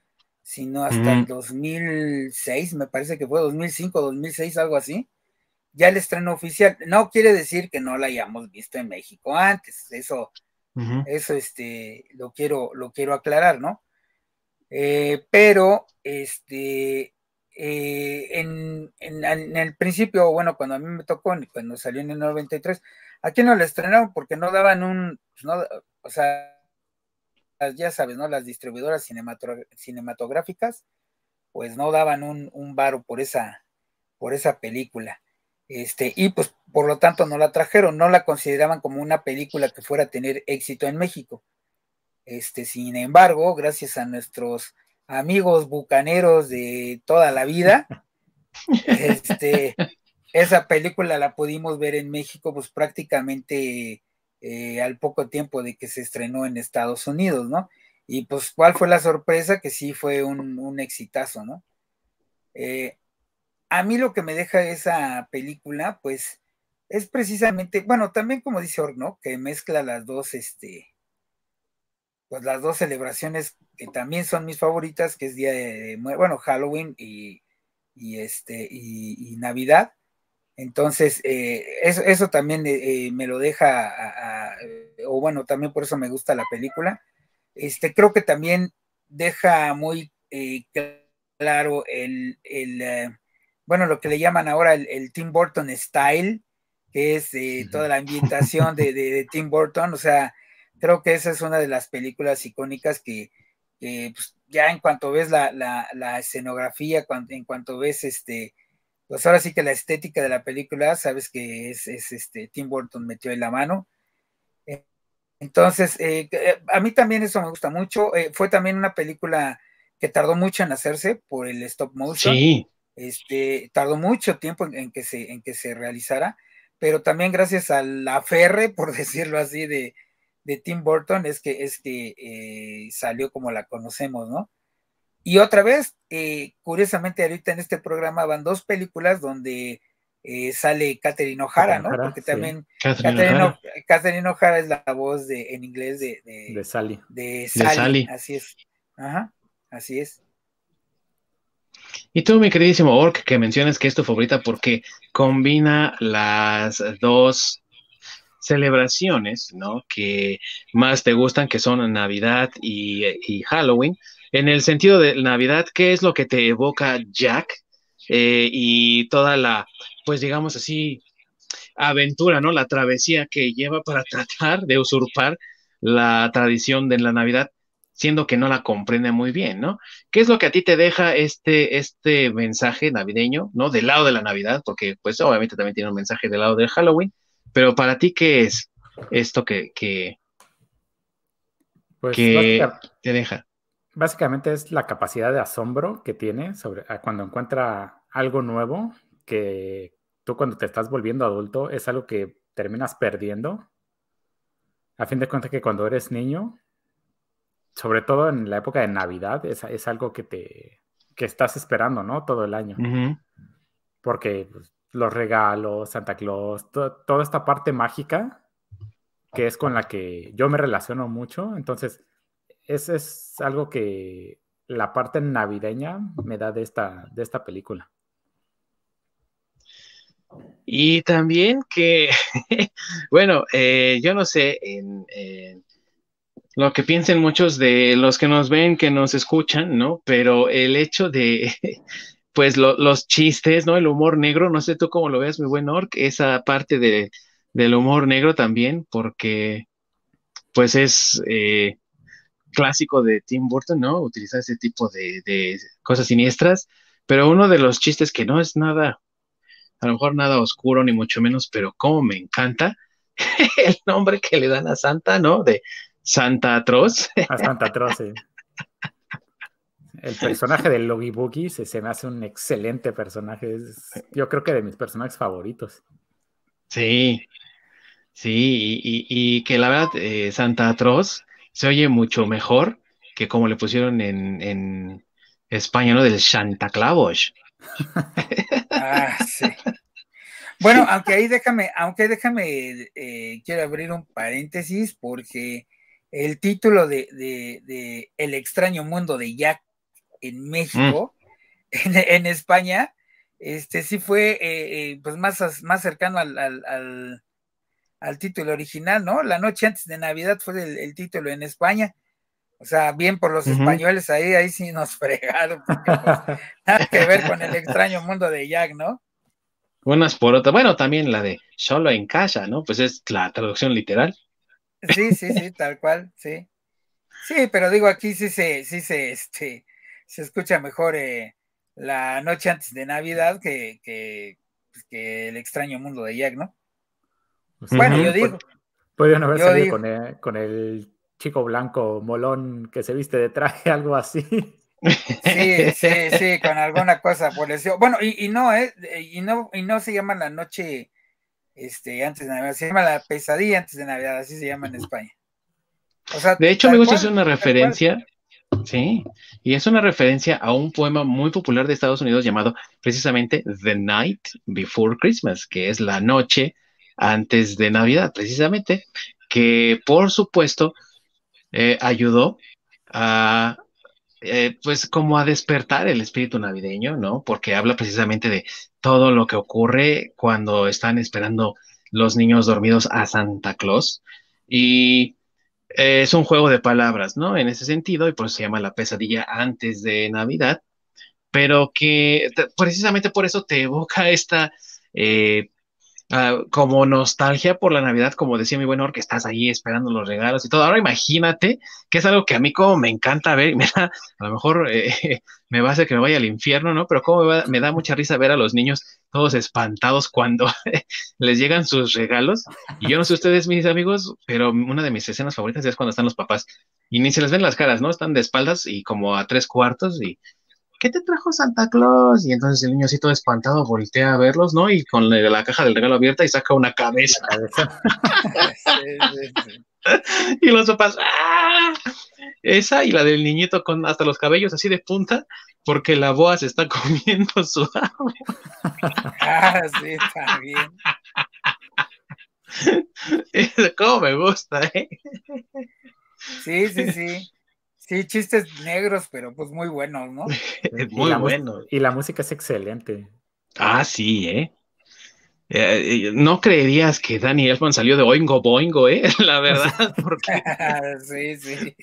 sino hasta el 2006, me parece que fue 2005, 2006, algo así. Ya el estreno oficial, no quiere decir que no la hayamos visto en México antes, eso, eso este, lo quiero, lo quiero aclarar, ¿no? Eh, pero este, eh, en, el principio, bueno, cuando a mí me tocó, cuando salió en el 93, aquí no la estrenaron porque no daban un, pues, o sea, ya sabes, ¿no? Las distribuidoras cinematográficas, pues no daban un, un varo por esa, por esa película. Este, y pues por lo tanto no la trajeron, no la consideraban como una película que fuera a tener éxito en México. Este, sin embargo, gracias a nuestros amigos bucaneros de toda la vida, <laughs> este, esa película la pudimos ver en México, pues prácticamente eh, al poco tiempo de que se estrenó en Estados Unidos, ¿no? Y pues, ¿cuál fue la sorpresa? Que sí fue un, exitazo, ¿no? Eh, a mí lo que me deja esa película, pues, es precisamente, bueno, también como dice Orno, Que mezcla las dos, este, pues las dos celebraciones que también son mis favoritas, que es día de, bueno, Halloween y, este, y, Navidad. Entonces, eh, eso, también eh, me lo deja, o bueno, también por eso me gusta la película. Este, creo que también deja muy eh, claro el, bueno, lo que le llaman ahora el, Tim Burton style, que es toda la ambientación de, de Tim Burton, o sea, creo que esa es una de las películas icónicas que, pues, ya en cuanto ves la, escenografía, en cuanto ves este, pues ahora sí que la estética de la película, sabes que es, este, Tim Burton metió en la mano. Entonces, eh, eh, a mí también eso me gusta mucho. Eh, fue también una película que tardó mucho en hacerse por el stop motion. Sí. Este, tardó mucho tiempo en, que se, en que se realizara, pero también gracias a la ferre, por <laughs> decirlo así, de, de Tim Burton es que, es que eh, salió como la conocemos, ¿no? Y otra vez, eh, curiosamente, ahorita en este programa van dos películas donde eh, sale Catherine O'Hara, ¿no? Porque también Catherine, O'Hara es la voz de, en inglés de, de, Sally. De Sally. Así es. Ajá, así es. Y tú, mi queridísimo Orc, que mencionas que es tu favorita porque combina las dos celebraciones, ¿no? Que más te gustan, que son Navidad y, Halloween. En el sentido de Navidad, ¿qué es lo que te evoca Jack? Eh, y toda la, pues digamos así, aventura, ¿no? La travesía que lleva para <laughs> tratar de usurpar la tradición de la Navidad, siendo que no la comprende muy bien, ¿no? ¿Qué es lo que a ti te deja este, este mensaje navideño, ¿no? Del lado de la Navidad, porque pues obviamente también tiene un mensaje del lado del Halloween, pero para ti, ¿qué es esto que, que, pues, te deja? Básicamente es la capacidad de asombro que tiene sobre cuando encuentra algo nuevo que tú cuando te estás volviendo adulto es algo que terminas perdiendo. A fin de cuentas que cuando eres niño, sobre todo en la época de Navidad, es, es algo que te que estás esperando, ¿no? Todo el año. Porque pues, los regalos, Santa Claus, toda esta parte mágica que es con la que yo me relaciono mucho. Entonces, ese es algo que la parte navideña me da de esta, de esta película. Y también que, <laughs> bueno, eh, yo no sé, en, lo que piensen muchos de los que nos ven, que nos escuchan, ¿no? Pero el hecho de, <laughs> pues, los chistes, ¿no? El humor negro, no sé tú cómo lo ves, mi buen Orc, esa parte de, del humor negro también, porque, pues, es eh, clásico de Tim Burton, ¿no? Utilizar ese tipo de, de cosas siniestras, pero uno de los chistes que no es nada a lo mejor nada oscuro ni mucho menos, pero como me encanta <laughs> el nombre que le dan a Santa, ¿no? De Santa Atroz. A Santa Atroz, sí. El personaje de Logie Boogie se, me hace un excelente personaje. yo creo que de mis personajes favoritos. Sí, sí, y, que la verdad, eh, Santa Atroz se oye mucho mejor que como le pusieron en, en España, ¿no? Del Santa Claus. Ah, sí. <laughs> Bueno, aunque ahí déjame, aunque déjame, eh, quiero abrir un paréntesis porque el título de, El extraño mundo de Jack en México, mm. en, España, este sí fue eh, eh, pues más, más cercano al, título original, ¿no? La noche antes de Navidad fue el título en España o sea, bien por los españoles ahí, ahí sí nos <laughs> fregaron, porque pues, nada que ver con el extraño mundo de Jack, ¿no? Unas por otras. Bueno, también la de solo en casa, ¿no? Pues es la traducción literal. Sí, sí, sí, tal cual, sí. Sí, pero digo, aquí sí se, sí se, este, se escucha mejor eh, la noche antes de Navidad que, que, pues, que, el extraño mundo de Jack, ¿no? Bueno, yo digo. Podrían haber salido con el, con el chico blanco molón que se viste de traje, <laughs> algo así. Sí, sí, sí, con alguna cosa por eso. Bueno, y, no, ¿eh? Y no, y no se llama la noche este, antes de Navidad, se llama la pesadilla antes de Navidad, así se llama en España. de hecho, me gusta hacer una referencia, sí, y es una referencia a un poema muy popular de Estados Unidos llamado precisamente The Night Before Christmas, que es la noche antes de Navidad, precisamente, que por supuesto eh, ayudó a, eh, pues como a despertar el espíritu navideño, ¿no? Porque habla precisamente de todo lo que ocurre cuando están esperando los niños dormidos a Santa Claus. Y eh, es un juego de palabras, ¿no? En ese sentido, y por eso se llama la pesadilla antes de Navidad, pero que precisamente por eso te evoca esta Ah, como nostalgia por la Navidad, como decía mi buen Or, que estás ahí esperando los regalos y todo. Ahora imagínate que es algo que a mí como me encanta ver, me a lo mejor eh, <laughs> me va a hacer que me vaya al infierno, ¿no? Pero como me, da mucha risa ver a los niños todos espantados cuando <laughs> les llegan sus regalos. Y yo no sé ustedes, mis amigos, pero una de mis escenas favoritas es cuando están los papás y ni se les ven las caras, ¿no? Están de espaldas y como a tres cuartos y ¿qué te trajo Santa Claus? Y entonces el niño así todo espantado voltea a verlos, ¿no? Y con la, caja del regalo abierta y saca una cabeza. <laughs> y los papás, ¡ah! Esa y la del niñito con hasta los cabellos así de punta, porque la boa se está <laughs> comiendo su agua. ah, sí, está bien. <laughs> ¿Cómo me gusta, eh? Sí, sí, sí. Sí, chistes negros, pero pues muy buenos, ¿no? <laughs> muy bueno. Y la música es excelente. Ah, sí, ¿eh? Eh, no creerías que Danny Elfman salió de Oingo Boingo, ¿eh? <laughs> La verdad, <laughs> porque... sí, sí.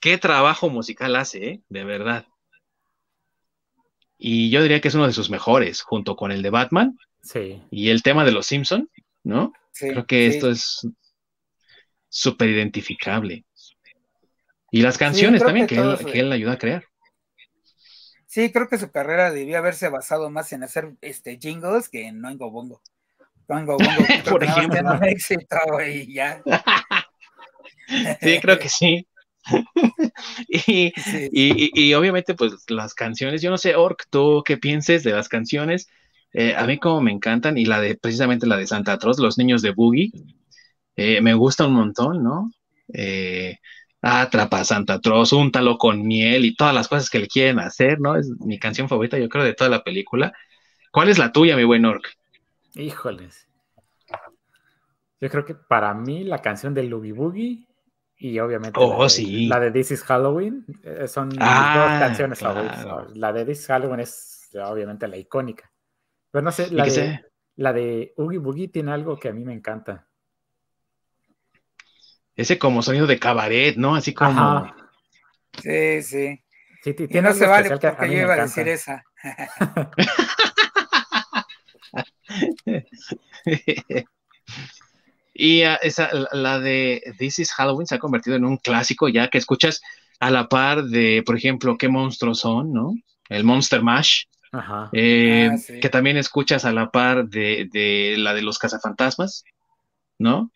Qué trabajo musical hace, ¿eh? De verdad. Y yo diría que es uno de sus mejores, junto con el de Batman. Sí. Y el tema de los Simpson, ¿no? Creo que esto es súper identificable. Y las canciones también que, él, que él ayuda a crear. Sí, creo que su carrera debía haberse basado más en hacer este jingles que en Oingo Bongo. Oingo Bongo, <laughs> por ejemplo. éxito y ya. sí, creo que sí. <laughs> y, y, obviamente, pues las canciones, yo no sé, Ork, tú qué pienses de las canciones. Eh, a mí como me encantan, y la de precisamente la de Santa Cruz, Los Niños de Boogie, eh, me gusta un montón, ¿no? Eh, Atrapa Santa Claus, úntalo con miel y todas las cosas que le quieren hacer, ¿no? Es mi canción favorita, yo creo, de toda la película. ¿Cuál es la tuya, mi buen Orc? Híjoles. Yo creo que para mí la canción de Loogie Boogie y obviamente oh, la, de, sí. la, de, This is Halloween eh, son ah, dos canciones favoritas. La de This is Halloween es obviamente la icónica. Pero no sé, la de, la de Oogie Boogie tiene algo que a mí me encanta ese como sonido de cabaret, ¿no? Así como. Sí, sí. sí y no se vale porque yo iba a decir esa. <laughs> y uh, esa, la de This is Halloween se ha convertido en un clásico ya que escuchas a la par de, por ejemplo, qué monstruos son, ¿no? El Monster Mash. Ajá. Eh, ah, sí. Que también escuchas a la par de, de la de los cazafantasmas, ¿no?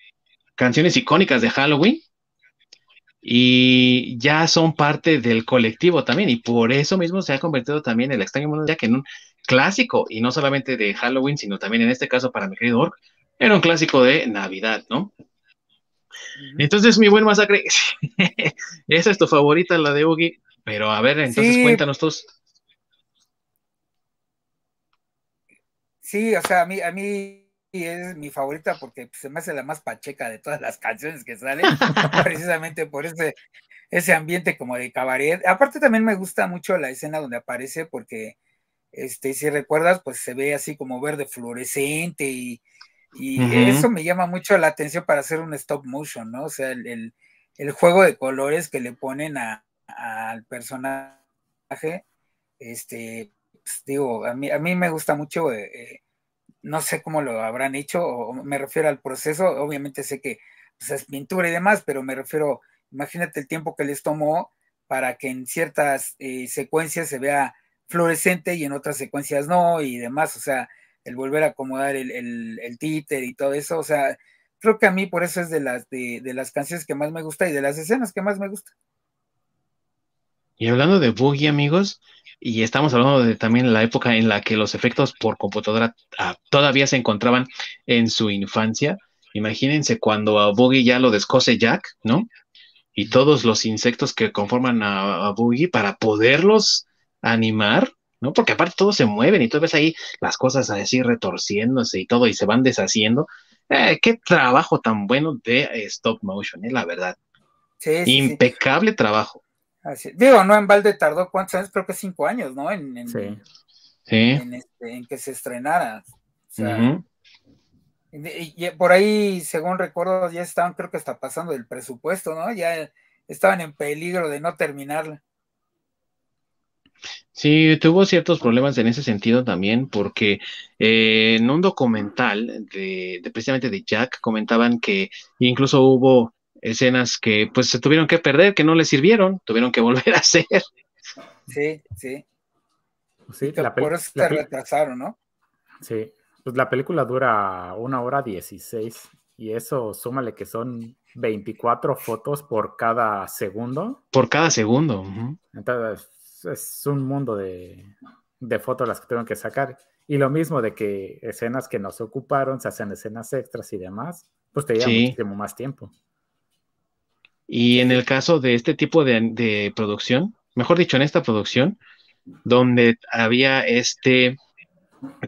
Canciones icónicas de Halloween y ya son parte del colectivo también y por eso mismo se ha convertido también el extraño mundo ya que en un clásico y no solamente de Halloween sino también en este caso para mi querido Ork era un clásico de Navidad, ¿no? Entonces mi buen masacre, <laughs> esa es tu favorita la de Oogie, pero a ver entonces sí. cuéntanos todos. Sí, o sea, a mí, a mí es mi favorita porque se me hace la más pacheca de todas las canciones que salen, <laughs> precisamente por ese, ese ambiente como de cabaret. Aparte también me gusta mucho la escena donde aparece porque, este, si recuerdas, pues se ve así como verde fluorescente y, y uh -huh. eso me llama mucho la atención para hacer un stop motion, ¿no? O sea, el, el, el juego de colores que le ponen al personaje, este, pues, digo, a mí, a mí me gusta mucho. Eh, no sé cómo lo habrán hecho, o me refiero al proceso, obviamente sé que pues, es pintura y demás, pero me refiero, imagínate el tiempo que les tomó para que en ciertas eh, secuencias se vea fluorescente y en otras secuencias no, y demás, o sea, el volver a acomodar el, el, el títer y todo eso, o sea, creo que a mí por eso es de las, de, de las canciones que más me gusta y de las escenas que más me gusta. Y hablando de Boogie, amigos, y estamos hablando de también la época en la que los efectos por computadora ah, todavía se encontraban en su infancia. Imagínense cuando a Boogie ya lo descose Jack, ¿no? Y todos los insectos que conforman a, a Boogie para poderlos animar, ¿no? Porque aparte todos se mueven y tú ves ahí las cosas así retorciéndose y todo y se van deshaciendo. Eh, qué trabajo tan bueno de stop motion, eh, la verdad. Sí, sí, Impecable sí. trabajo. Así, digo, no en balde tardó cuántos años, creo que cinco años, ¿no? En, en, sí. en, este, en que se estrenara. O sea, uh -huh. y, y, por ahí, según recuerdo, ya estaban, creo que hasta pasando el presupuesto, ¿no? Ya estaban en peligro de no terminarla. Sí, tuvo ciertos problemas en ese sentido también, porque eh, en un documental de, de, precisamente de Jack comentaban que incluso hubo escenas que pues se tuvieron que perder, que no le sirvieron, tuvieron que volver a hacer. Sí, sí. sí la por eso se retrasaron, ¿no? Sí, pues la película dura una hora dieciséis y eso súmale que son 24 fotos por cada segundo. Por cada segundo. Uh -huh. Entonces es un mundo de, de fotos las que tengo que sacar. Y lo mismo de que escenas que no se ocuparon, se hacen escenas extras y demás, pues te lleva sí. muchísimo más tiempo. Y en el caso de este tipo de, de, producción, mejor dicho, en esta producción, donde había este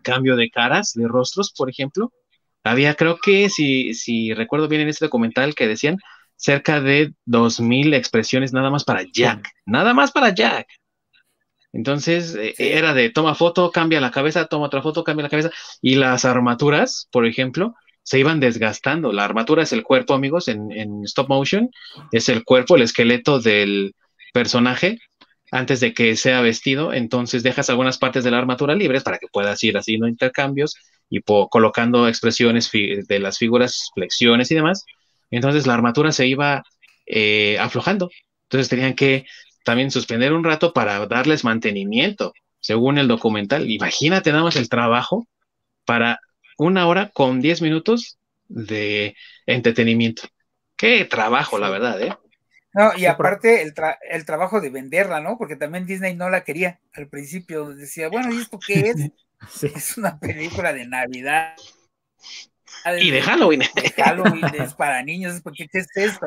cambio de caras, de rostros, por ejemplo, había, creo que, si, si recuerdo bien en este documental, que decían cerca de 2.000 expresiones nada más para Jack, nada más para Jack. Entonces eh, era de toma foto, cambia la cabeza, toma otra foto, cambia la cabeza. Y las armaturas, por ejemplo, se iban desgastando. La armatura es el cuerpo, amigos, en, stop motion. Es el cuerpo, el esqueleto del personaje antes de que sea vestido. Entonces dejas algunas partes de la armatura libres para que puedas ir haciendo intercambios y colocando expresiones de las figuras, flexiones y demás. Entonces la armatura se iba eh, aflojando. Entonces tenían que también suspender un rato para darles mantenimiento, según el documental. Imagínate nada más el trabajo para una hora con diez minutos de entretenimiento. Qué trabajo, la verdad, ¿eh? No, y aparte el, el, trabajo de venderla, ¿no? Porque también Disney no la quería al principio. Decía, bueno, ¿y esto qué es? <laughs> Es una película de Navidad. Y de Halloween. De Halloween, es para niños, porque ¿qué es esto?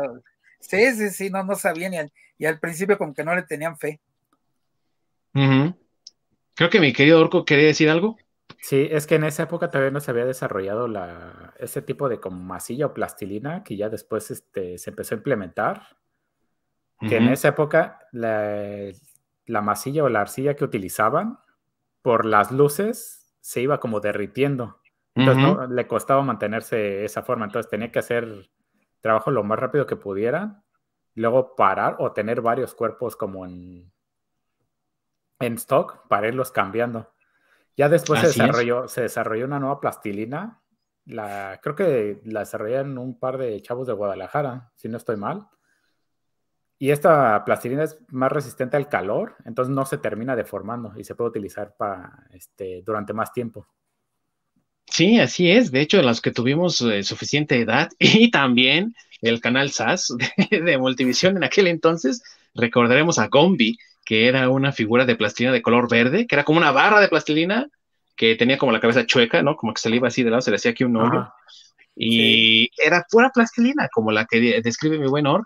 Sí, sí, sí, no, no sabían y al, y al principio como que no le tenían fe. Creo que mi querido Orco quería decir algo. Sí, es que en esa época todavía no se había desarrollado la, ese tipo de como masilla o plastilina que ya después este, se empezó a implementar. Que en esa época la, la, masilla o la arcilla que utilizaban por las luces se iba como derritiendo. Entonces no, le costaba mantenerse esa forma. Entonces tenía que hacer trabajo lo más rápido que pudiera, luego parar o tener varios cuerpos como en, en stock para irlos cambiando. Ya después se desarrolló, se desarrolló una nueva plastilina. La, creo que la desarrollaron un par de chavos de Guadalajara, si no estoy mal. Y esta plastilina es más resistente al calor, entonces no se termina deformando y se puede utilizar para, este, durante más tiempo. Sí, así es. De hecho, los que tuvimos eh, suficiente edad <laughs> y también el canal SAS <laughs> de, Multivisión en aquel entonces, recordaremos a Gombi, que era una figura de plastilina de color verde, que era como una barra de plastilina que tenía como la cabeza chueca, ¿no? Como que se le iba así de lado, se le hacía aquí un hoyo. Y era pura plastilina, como la que describe mi buen Orc.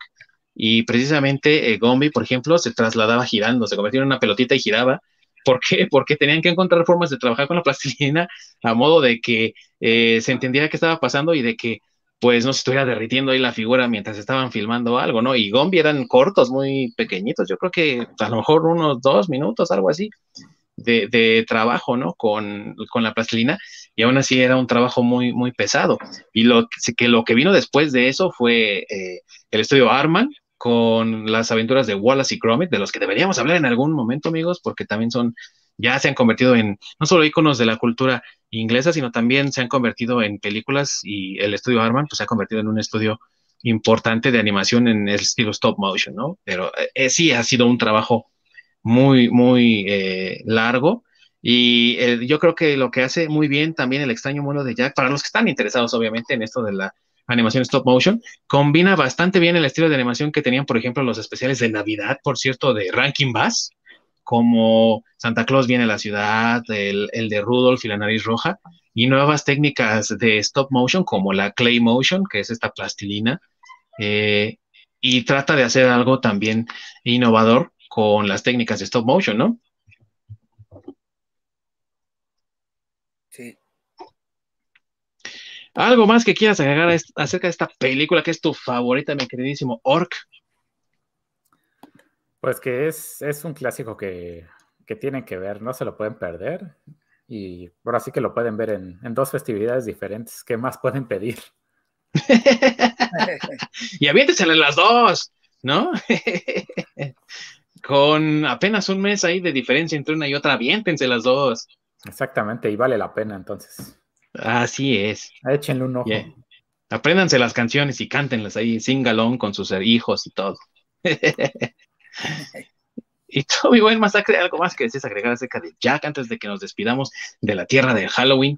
Y precisamente eh, Gombi, por ejemplo, se trasladaba girando, se convertía en una pelotita y giraba ¿Por qué? Porque tenían que encontrar formas de trabajar con la plastilina a modo de que eh, se entendiera qué estaba pasando y de que pues no se estuviera derritiendo ahí la figura mientras estaban filmando algo, ¿no? Y Gombi eran cortos, muy pequeñitos, yo creo que a lo mejor unos dos minutos, algo así, de, trabajo, ¿no? Con, la plastilina, y aún así era un trabajo muy, muy pesado. Y lo que, lo que vino después de eso fue eh, el estudio Arman, con las aventuras de Wallace y Gromit, de los que deberíamos hablar en algún momento, amigos, porque también son, ya se han convertido en no solo iconos de la cultura inglesa, sino también se han convertido en películas y el estudio Arman pues, se ha convertido en un estudio importante de animación en el estilo stop motion, ¿no? Pero eh, sí ha sido un trabajo muy, muy eh, largo. Y eh, yo creo que lo que hace muy bien también el extraño mundo de Jack, para los que están interesados obviamente en esto de la animación stop motion. Combina bastante bien el estilo de animación que tenían, por ejemplo, los especiales de Navidad, por cierto, de Rankin Bass, como Santa Claus viene a la ciudad, el, de Rudolph y la nariz roja, y nuevas técnicas de stop motion como la clay motion, que es esta plastilina, eh, y trata de hacer algo también innovador con las técnicas de stop motion, ¿no? ¿Algo más que quieras agregar acerca de esta película que es tu favorita, mi queridísimo Orc? Pues que es, es un clásico que, tienen que ver, no se lo pueden perder. Y ahora sí que lo pueden ver en, dos festividades diferentes. ¿Qué más pueden pedir? <laughs> y aviéntensela las dos, ¿no? <laughs> Con apenas un mes ahí de diferencia entre una y otra, aviéntense las dos. Exactamente, y vale la pena entonces. Así es. Échenle un ojo. Apréndanse las canciones y cántenlas ahí, sin galón con sus hijos y todo. <laughs> <laughs> y buen masacre, algo más que desees agregar acerca de Jack antes de que nos despidamos de la tierra de Halloween.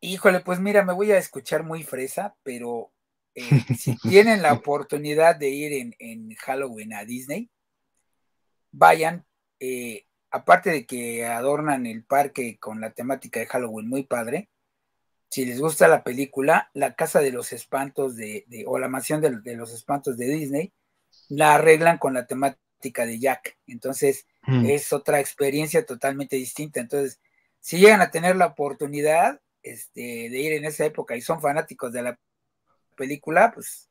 Híjole, pues mira, me voy a escuchar muy fresa, pero eh, <laughs> si tienen la oportunidad de ir en, Halloween a Disney, vayan. Eh, aparte de que adornan el parque con la temática de Halloween muy padre, si les gusta la película, La Casa de los Espantos de, o la Mansión de, los Espantos de Disney, la arreglan con la temática de Jack. Entonces, mm. es otra experiencia totalmente distinta. Entonces, si llegan a tener la oportunidad este, de ir en esa época y son fanáticos de la película, pues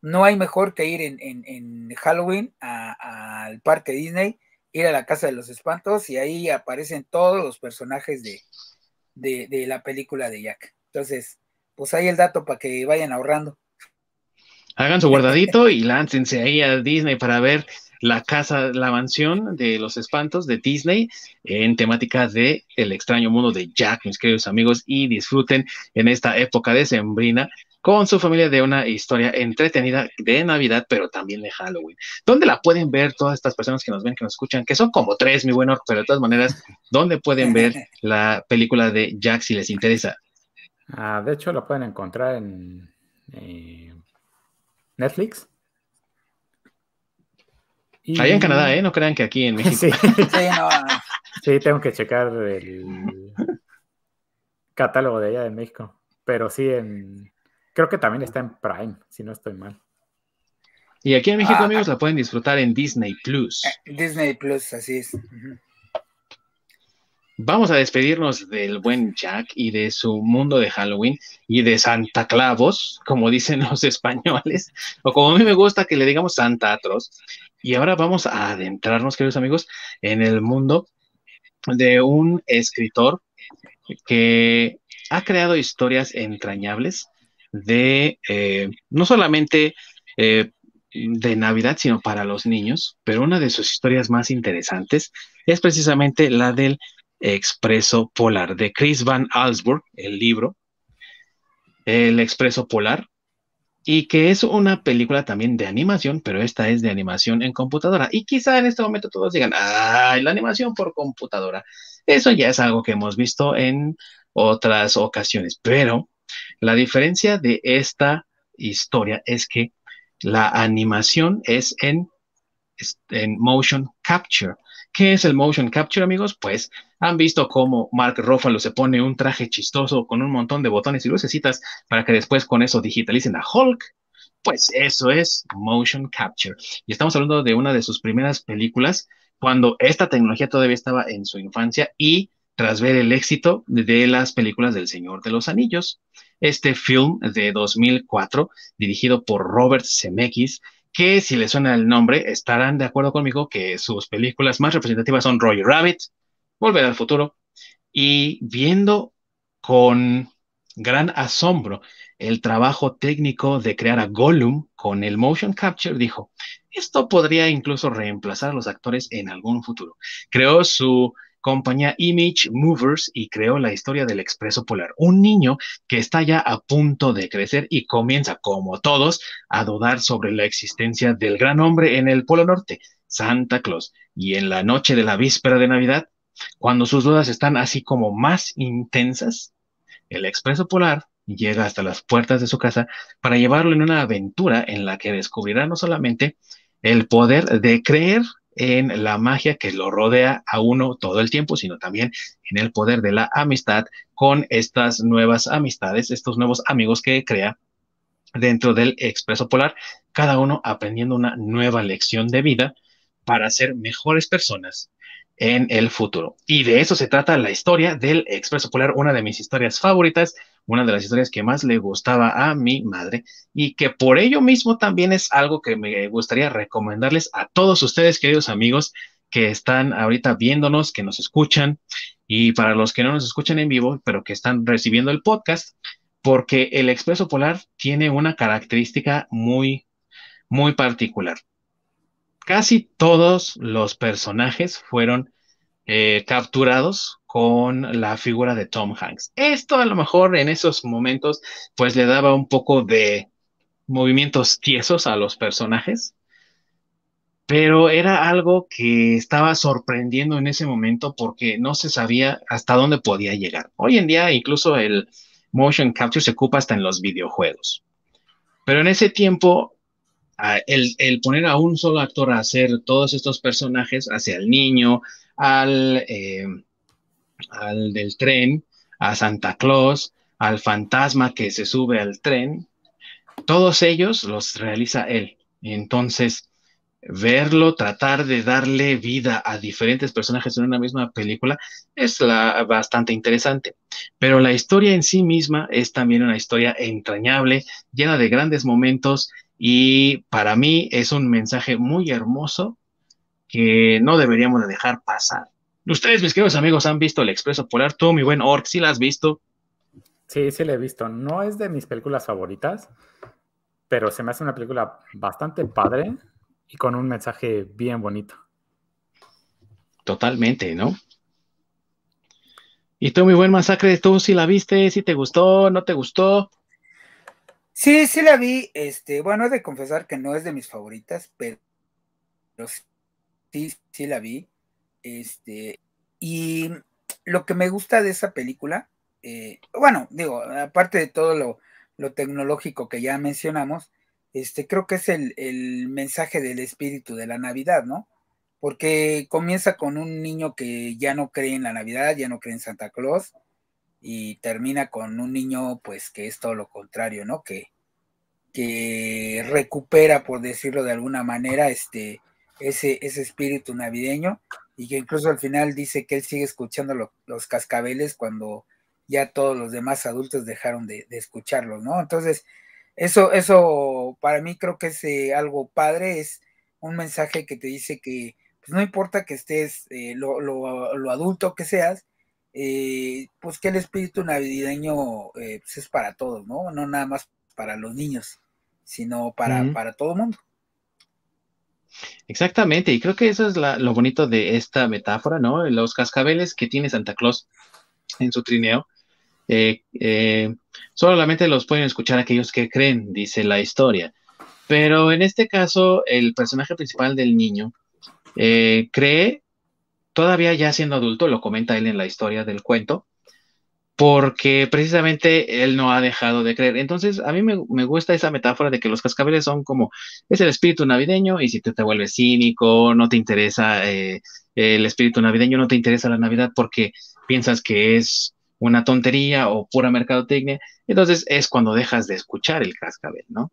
no hay mejor que ir en, Halloween al parque Disney ir a la Casa de los Espantos y ahí aparecen todos los personajes de, de, la película de Jack. Entonces, pues ahí el dato para que vayan ahorrando. Hagan su guardadito y láncense ahí a Disney para ver la casa, la mansión de los espantos de Disney en temática de El extraño mundo de Jack, mis queridos amigos, y disfruten en esta época de Sembrina con su familia de una historia entretenida de Navidad, pero también de Halloween. ¿Dónde la pueden ver todas estas personas que nos ven, que nos escuchan? Que son como tres, mi bueno, pero de todas maneras, ¿dónde pueden ver <laughs> la película de Jack si les interesa? Ah, de hecho, lo pueden encontrar en eh, Netflix. Allá en Canadá, ¿eh? No crean que aquí en México. <laughs> Sí, tengo que checar el catálogo de allá de México. Pero sí, en, creo que también está en Prime, si no estoy mal. Y aquí en México, ah, amigos, la pueden disfrutar en Disney Plus. Eh, Disney Plus, así es. Vamos a despedirnos del buen Jack y de su mundo de Halloween y de Santa Clavos, como dicen los <laughs> españoles, o como a mí me gusta que le digamos Santa Atroz. Y ahora vamos a adentrarnos, queridos amigos, en el mundo de un escritor que ha creado historias entrañables de eh, no solamente eh, de Navidad, sino para los niños, pero una de sus historias más interesantes es precisamente la del Expreso Polar de Chris Van Allsburg, el libro, El Expreso Polar, y que es una película también de animación, pero esta es de animación en computadora. Y quizá en este momento todos digan, ¡ay, la animación por computadora! Eso ya es algo que hemos visto en otras ocasiones, pero la diferencia de esta historia es que la animación es en, en motion capture. ¿Qué es el motion capture, amigos? Pues han visto cómo Mark Ruffalo se pone un traje chistoso con un montón de botones y lucecitas para que después con eso digitalicen a Hulk. Pues eso es motion capture. Y estamos hablando de una de sus primeras películas cuando esta tecnología todavía estaba en su infancia y tras ver el éxito de las películas del Señor de los Anillos. Este film de 2004, dirigido por Robert Zemeckis, que si les suena el nombre, estarán de acuerdo conmigo que sus películas más representativas son Roger Rabbit, Volver al Futuro, y viendo con gran asombro el trabajo técnico de crear a Gollum con el motion capture, dijo, esto podría incluso reemplazar a los actores en algún futuro. Creó su compañía Image Movers y creó la historia del Expreso Polar, un niño que está ya a punto de crecer y comienza, como todos, a dudar sobre la existencia del gran hombre en el Polo Norte, Santa Claus. Y en la noche de la víspera de Navidad, cuando sus dudas están así como más intensas, el Expreso Polar llega hasta las puertas de su casa para llevarlo en una aventura en la que descubrirá no solamente el poder de creer en la magia que lo rodea a uno todo el tiempo, sino también en el poder de la amistad con estas nuevas amistades, estos nuevos amigos que crea dentro del Expreso Polar, cada uno aprendiendo una nueva lección de vida para ser mejores personas en el futuro. Y de eso se trata la historia del Expreso Polar, una de mis historias favoritas, una de las historias que más le gustaba a mi madre y que por ello mismo también es algo que me gustaría recomendarles a todos ustedes, queridos amigos, que están ahorita viéndonos, que nos escuchan y para los que no nos escuchan en vivo, pero que están recibiendo el podcast, porque el Expreso Polar tiene una característica muy, muy particular casi todos los personajes fueron eh, capturados con la figura de Tom Hanks. Esto a lo mejor en esos momentos pues le daba un poco de movimientos tiesos a los personajes, pero era algo que estaba sorprendiendo en ese momento porque no se sabía hasta dónde podía llegar. Hoy en día incluso el motion capture se ocupa hasta en los videojuegos. Pero en ese tiempo el, poner a un solo actor a hacer todos estos personajes, hacia el niño, al, eh, al del tren, a Santa Claus, al fantasma que se sube al tren, todos ellos los realiza él. Entonces, verlo, tratar de darle vida a diferentes personajes en una misma película es bastante interesante. Pero la historia en sí misma es también una historia entrañable, llena de grandes momentos y para mí es un mensaje muy hermoso que no deberíamos de dejar pasar. Ustedes, mis queridos amigos, han visto El Expreso Polar. Tú, mi buen Orc, ¿sí la has visto? Sí, sí la he visto. No es de mis películas favoritas, pero se me hace una película bastante padre y con un mensaje bien bonito. Totalmente, ¿no? Y tú, mi buen masacre, ¿tú sí la viste? ¿Sí te gustó? ¿No te gustó? Sí, sí la vi. Este, bueno, he de confesar que no es de mis favoritas, pero, sí, sí la vi. Este, y lo que me gusta de esa película, eh, bueno, digo, aparte de todo lo, lo, tecnológico que ya mencionamos, este, creo que es el, el mensaje del espíritu de la Navidad, ¿no? porque comienza con un niño que ya no cree en la Navidad, ya no cree en Santa Claus, y termina con un niño, pues, que es todo lo contrario, ¿no? Que, que recupera, por decirlo de alguna manera, este, ese, ese espíritu navideño, y que incluso al final dice que él sigue escuchando los cascabeles cuando ya todos los demás adultos dejaron de, escucharlos, ¿no? Entonces, eso, eso para mí creo que es eh, algo padre, es un mensaje que te dice que pues no importa que estés eh, lo, adulto que seas, eh, pues que el espíritu navideño eh, pues es para todos, ¿no? No nada más para los niños, sino para, para todo el mundo. Exactamente, y creo que eso es lo bonito de esta metáfora, ¿no? Los cascabeles que tiene Santa Claus en su trineo, solamente los pueden escuchar aquellos que creen, dice la historia. Pero en este caso, el personaje principal del niño eh, cree, todavía ya siendo adulto, lo comenta él en la historia del cuento, porque precisamente él no ha dejado de creer. Entonces, a mí me, gusta esa metáfora de que los cascabeles son como, es el espíritu navideño y si tú te vuelves cínico, no te interesa eh, el espíritu navideño, no te interesa la Navidad porque piensas que es una tontería o pura mercadotecnia, entonces es cuando dejas de escuchar el cascabel, ¿no?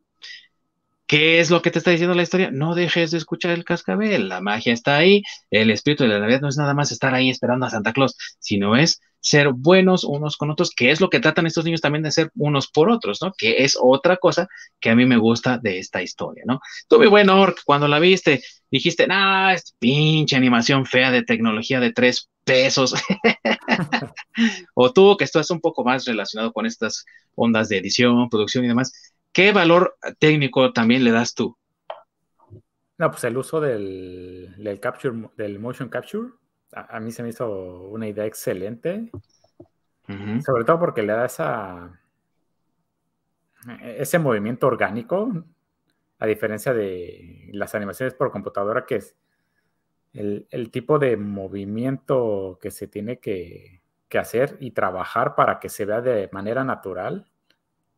¿Qué es lo que te está diciendo la historia? No dejes de escuchar el cascabel, la magia está ahí, el espíritu de la Navidad no es nada más estar ahí esperando a Santa Claus, sino es ser buenos unos con otros, que es lo que tratan estos niños también de ser unos por otros, ¿no? Que es otra cosa que a mí me gusta de esta historia, ¿no? Tú, mi buen Orc, cuando la viste, dijiste, nah, es pinche animación fea de tecnología de tres pesos. <laughs> o tú, que estás un poco más relacionado con estas ondas de edición, producción y demás, ¿Qué valor técnico también le das tú? No, pues el uso del, capture, del motion capture, a, mí se me hizo una idea excelente. Sobre todo porque le da esa, ese movimiento orgánico, a diferencia de las animaciones por computadora, que es el, tipo de movimiento que se tiene que, que, hacer y trabajar para que se vea de manera natural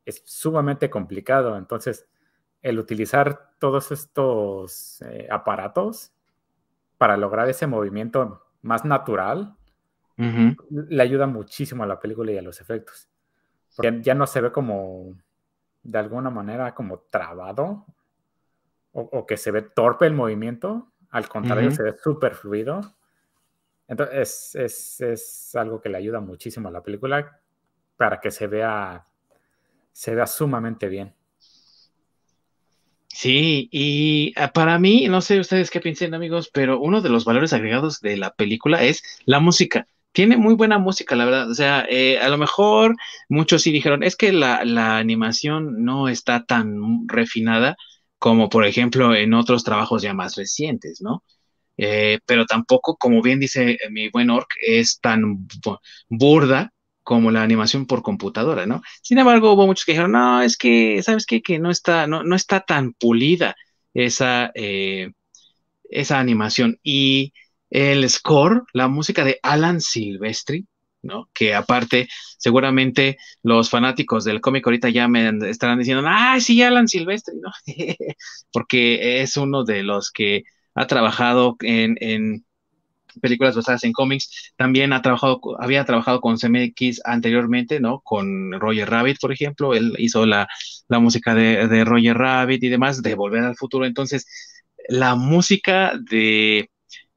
es sumamente complicado. Entonces, el utilizar todos estos eh, aparatos para lograr ese movimiento más natural le ayuda muchísimo a la película y a los efectos. Porque ya no se ve como, de alguna manera, como trabado o, que se ve torpe el movimiento. Al contrario, se ve súper fluido. Entonces, es, es algo que le ayuda muchísimo a la película para que se vea se vea sumamente bien. Sí, y ah, para mí, no sé ustedes qué piensen amigos, pero uno de los valores agregados de la película es la música. Tiene muy buena música, la verdad. O sea, eh, a lo mejor muchos sí dijeron, es que la, animación no está tan refinada como, por ejemplo, en otros trabajos ya más recientes, ¿no? Eh, pero tampoco, como bien dice mi buen Orc, es tan burda como la animación por computadora, ¿no? Sin embargo, hubo muchos que dijeron, no, es que, ¿sabes qué? Que no está, no, no está tan pulida esa, eh, esa animación. Y el score, la música de Alan Silvestri, ¿no? Que aparte, seguramente los fanáticos del cómic ahorita ya me estarán diciendo, ah, sí, Alan Silvestri, ¿no? <laughs> Porque es uno de los que ha trabajado en, en películas basadas en cómics. También ha trabajado, había trabajado con CMX anteriormente, ¿no? Con Roger Rabbit, por ejemplo. Él hizo la, música de, Roger Rabbit y demás, de Volver al Futuro. Entonces, la música de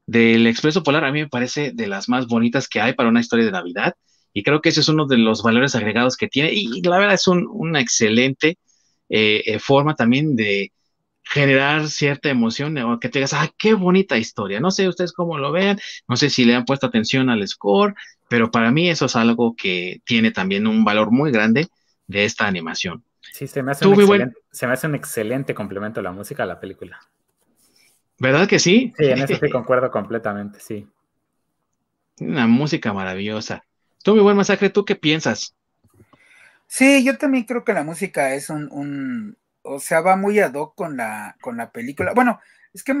del Expreso Polar a mí me parece de las más bonitas que hay para una historia de Navidad. Y creo que ese es uno de los valores agregados que tiene. Y, la verdad es una excelente eh, eh, forma también de, generar cierta emoción o que te digas, ah, qué bonita historia. No sé ustedes cómo lo vean, no sé si le han puesto atención al score, pero para mí eso es algo que tiene también un valor muy grande de esta animación. Sí, se me hace, un excelente, se me hace un excelente complemento la música a la película. ¿Verdad que sí? Sí, en eso sí concuerdo completamente, sí. Una música maravillosa. Tú, mi buen masacre, ¿tú qué piensas? Sí, yo también creo que la música es un, o sea, va muy ad hoc con la, con la película. Bueno, es que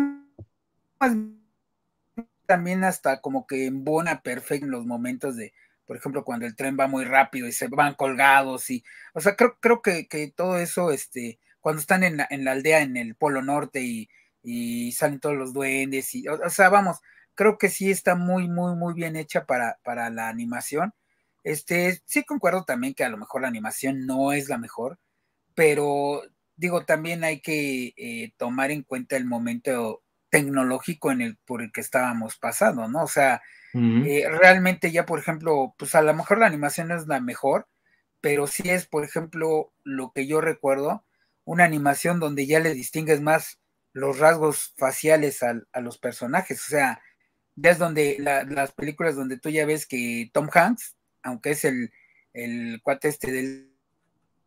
también hasta como que embona perfecto en los momentos de, por ejemplo, cuando el tren va muy rápido y se van colgados y, o sea, creo, creo que, que todo eso, este, cuando están en la, en la aldea en el Polo Norte y, y salen todos los duendes y, o, sea, vamos, creo que sí está muy, muy, muy bien hecha para, para la animación. Este, sí concuerdo también que a lo mejor la animación no es la mejor, pero digo, también hay que eh, tomar en cuenta el momento tecnológico en el por el que estábamos pasando, ¿no? O sea, eh, realmente ya, por ejemplo, pues a lo mejor la animación no es la mejor, pero sí es, por ejemplo, lo que yo recuerdo, una animación donde ya le distingues más los rasgos faciales a, los personajes, o sea, ya es donde las películas donde tú ya ves que Tom Hanks, aunque es el, el cuate este del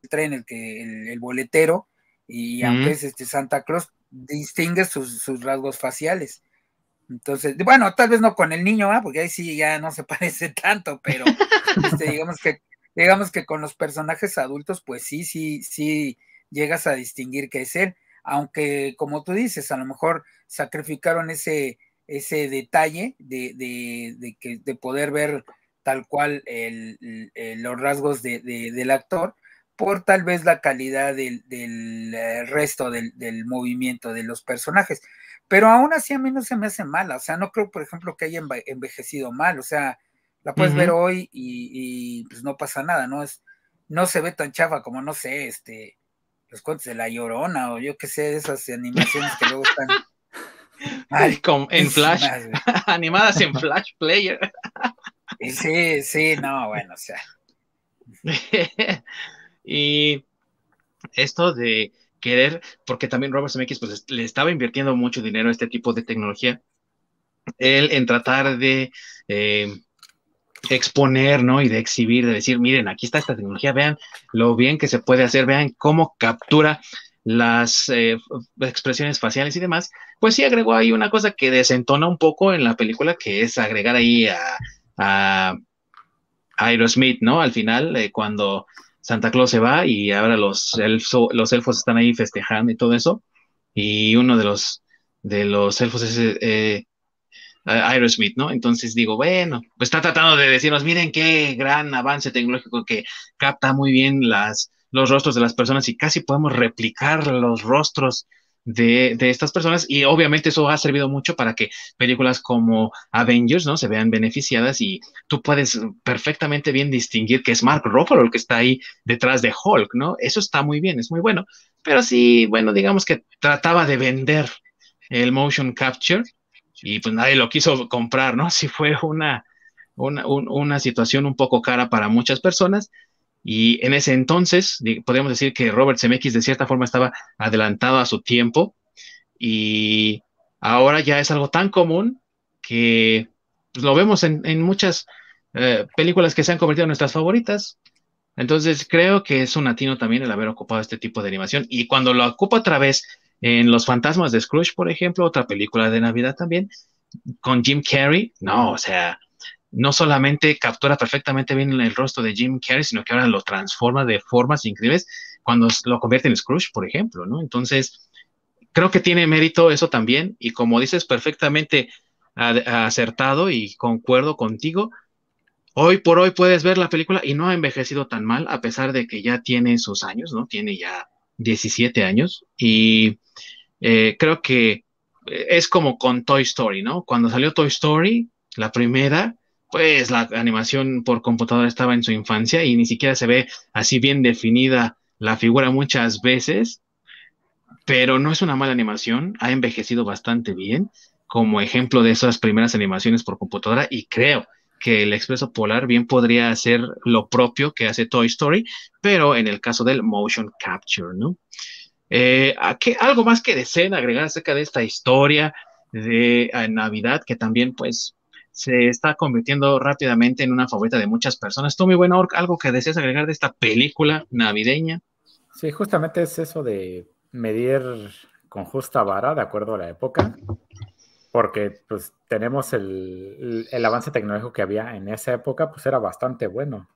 tren, el que el boletero, y aunque es este Santa Claus, distingue sus, rasgos faciales. Entonces, bueno, tal vez no con el niño, ¿ah? porque ahí sí ya no se <laughs> parece tanto, pero este, digamos que digamos que con los personajes adultos, pues sí, sí, sí llegas a distinguir que es él, aunque como tú dices, a lo mejor sacrificaron ese, ese detalle de, de, que, de poder ver tal cual los rasgos del actor, por tal vez la calidad del, eh, resto del, movimiento de los personajes. Pero aún así a mí no se me hace mala, o sea, no creo, por ejemplo, que haya envejecido mal, o sea, la puedes ver hoy y, pues no pasa nada, ¿no? Es, no se ve tan chafa como, no sé, este, los cuentos de La Llorona o yo qué sé, esas animaciones que luego están... <laughs> En Flash, <laughs> animadas en Flash Player. sí, sí, no, bueno, o sea. <laughs> Y esto de querer, porque también Robert Zemeckis pues, le estaba invirtiendo mucho dinero a este tipo de tecnología, él en tratar de eh, exponer, ¿no? Y de exhibir, de decir, miren, aquí está esta tecnología, vean lo bien que se puede hacer, vean cómo captura las eh, expresiones faciales y demás, pues sí agregó ahí una cosa que desentona un poco en la película, que es agregar ahí a, a Aerosmith, ¿no? Al final, eh, cuando Santa Claus se va y ahora los, los elfos están ahí festejando y todo eso. Y uno de los, de los elfos es eh, Aerosmith, ¿no? Entonces digo, bueno, pues está tratando de decirnos, miren qué gran avance tecnológico que capta muy bien las, los rostros de las personas y casi podemos replicar los rostros de, estas personas y obviamente eso ha servido mucho para que películas como Avengers, ¿no? Se vean beneficiadas y tú puedes perfectamente bien distinguir que es Mark Ruffalo el que está ahí detrás de Hulk, ¿no? Eso está muy bien, es muy bueno, pero sí, bueno, digamos que trataba de vender el motion capture y pues nadie lo quiso comprar, ¿no? <laughs> Si fue una, una, una situación un poco cara para muchas personas, y en ese entonces, podemos decir que Robert Zemeckis de cierta forma estaba adelantado a su tiempo y ahora ya es algo tan común que pues, lo vemos en, muchas eh, películas que se han convertido en nuestras favoritas. Entonces creo que es un atino también el haber ocupado este tipo de animación. Y cuando lo ocupa otra vez en Los Fantasmas de Scrooge, por ejemplo, otra película de Navidad también, con Jim Carrey, no, o sea, no solamente captura perfectamente bien el rostro de Jim Carrey, sino que ahora lo transforma de formas increíbles cuando lo convierte en Scrooge, por ejemplo, ¿no? Entonces, creo que tiene mérito eso también, y como dices, perfectamente acertado y concuerdo contigo. Hoy por hoy puedes ver la película y no ha envejecido tan mal, a pesar de que ya tiene sus años, ¿no? Tiene ya 17 años y eh, creo que es como con Toy Story, ¿no? Cuando salió Toy Story, la primera, pues la animación por computadora estaba en su infancia y ni siquiera se ve así bien definida la figura muchas veces, pero no es una mala animación, ha envejecido bastante bien como ejemplo de esas primeras animaciones por computadora y creo que el Expreso Polar bien podría hacer lo propio que hace Toy Story, pero en el caso del motion capture, ¿no? Eh, ¿Algo más que deseen agregar acerca de esta historia de Navidad que también pues se está convirtiendo rápidamente en una favorita de muchas personas? Tú, mi buen Orc, ¿algo que deseas agregar de esta película navideña? Sí, justamente es eso de medir con justa vara de acuerdo a la época, porque pues tenemos el, el avance tecnológico que había en esa época, pues era bastante bueno.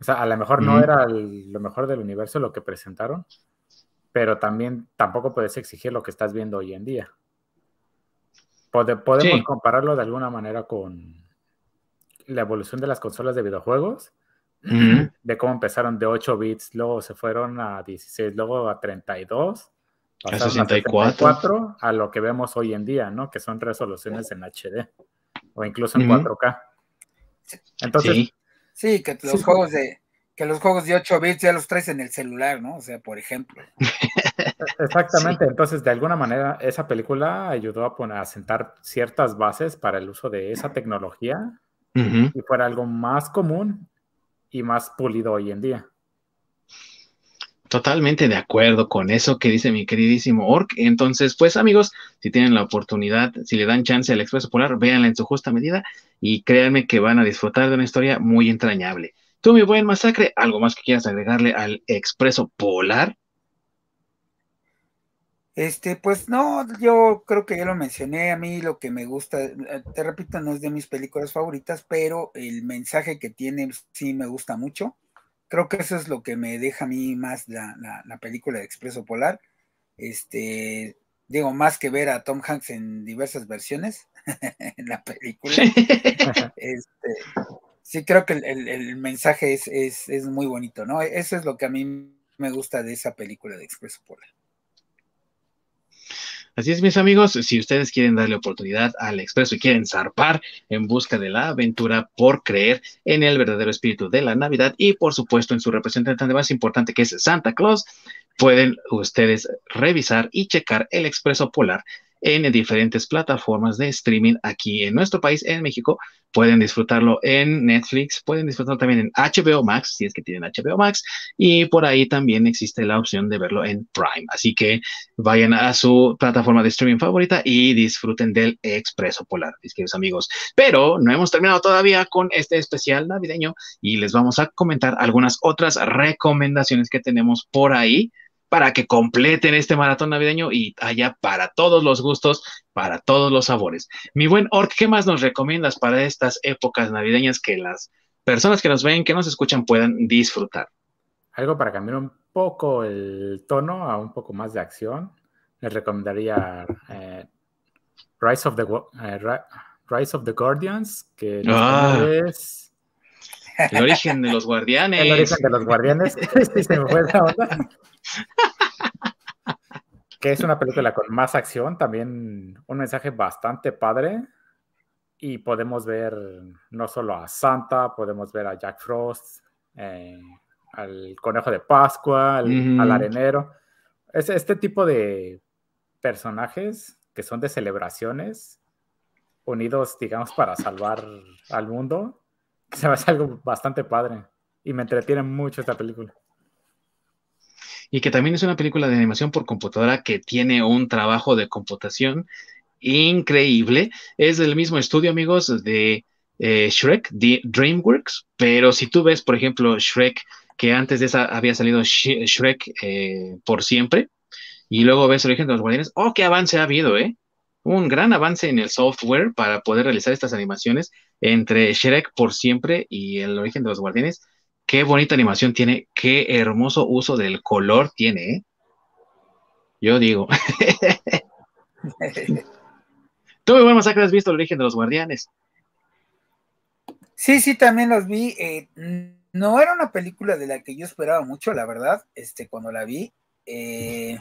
O sea, a lo mejor no era lo mejor del universo lo que presentaron, pero también tampoco puedes exigir lo que estás viendo hoy en día. Podemos compararlo de alguna manera con la evolución de las consolas de videojuegos, de cómo empezaron de 8 bits, luego se fueron a 16, luego a 32, a 64. a lo que vemos hoy en día, ¿no? Que son resoluciones en HD o incluso en 4K. Entonces, Sí, que los juegos de que los juegos de 8 bits ya los traes en el celular, ¿no? O sea, por ejemplo. <laughs> Exactamente, entonces de alguna manera esa película ayudó a poner a sentar ciertas bases para el uso de esa tecnología y fuera algo más común y más pulido hoy en día. Totalmente de acuerdo con eso que dice mi queridísimo Orc. Entonces, pues amigos, si tienen la oportunidad, si le dan chance al Expreso Polar, véanla en su justa medida y créanme que van a disfrutar de una historia muy entrañable. Tú, mi buen masacre, ¿algo más que quieras agregarle al Expreso Polar? Este, pues no, yo creo que ya lo mencioné, a mí lo que me gusta, te repito, no es de mis películas favoritas, pero el mensaje que tiene sí me gusta mucho creo que eso es lo que me deja a mí más la, película de Expreso Polar. Este, digo, más que ver a Tom Hanks en diversas versiones <laughs> en la película. <laughs> este, sí, creo que el, mensaje es, es, muy bonito, ¿no? Eso es lo que a mí me gusta de esa película de Expreso Polar. Así es, mis amigos, si ustedes quieren darle oportunidad al expreso y quieren zarpar en busca de la aventura por creer en el verdadero espíritu de la Navidad y por supuesto en su representante más importante que es Santa Claus, pueden ustedes revisar y checar el expreso polar en diferentes plataformas de streaming aquí en nuestro país, en México. Pueden disfrutarlo en Netflix, pueden disfrutarlo también en HBO Max, si es que tienen HBO Max, y por ahí también existe la opción de verlo en Prime. Así que vayan a su plataforma de streaming favorita y disfruten del Expreso Polar, mis queridos amigos. Pero no hemos terminado todavía con este especial navideño y les vamos a comentar algunas otras recomendaciones que tenemos por ahí para que completen este maratón navideño y haya para todos los gustos, para todos los sabores. Mi buen Ork, ¿qué más nos recomiendas para estas épocas navideñas que las personas que nos ven, que nos escuchan puedan disfrutar? Algo para cambiar un poco el tono a un poco más de acción. Les recomendaría eh, Rise, of the, eh, Rise of the Guardians, que ah. es... El origen de los guardianes. El origen de los guardianes. <laughs> sí, se me fue esa onda que es una película con más acción, también un mensaje bastante padre. Y podemos ver no solo a Santa, podemos ver a Jack Frost, eh, al conejo de Pascua, al, arenero. Es este tipo de personajes que son de celebraciones, unidos, digamos, para salvar al mundo, se me hace algo bastante padre. Y me entretiene mucho esta película y que también es una película de animación por computadora que tiene un trabajo de computación increíble. Es del mismo estudio, amigos, de eh, Shrek, de DreamWorks, pero si tú ves, por ejemplo, Shrek, que antes de esa había salido Shrek eh, por siempre, y luego ves el origen de los guardianes, oh, qué avance ha habido, ¿eh? Un gran avance en el software para poder realizar estas animaciones entre Shrek por siempre y el origen de los guardianes Qué bonita animación tiene, qué hermoso uso del color tiene, ¿eh? Yo digo. <laughs> Tú, buen masacre, has visto el origen de los guardianes. Sí, sí, también los vi. Eh, no era una película de la que yo esperaba mucho, la verdad, este, cuando la vi. Eh,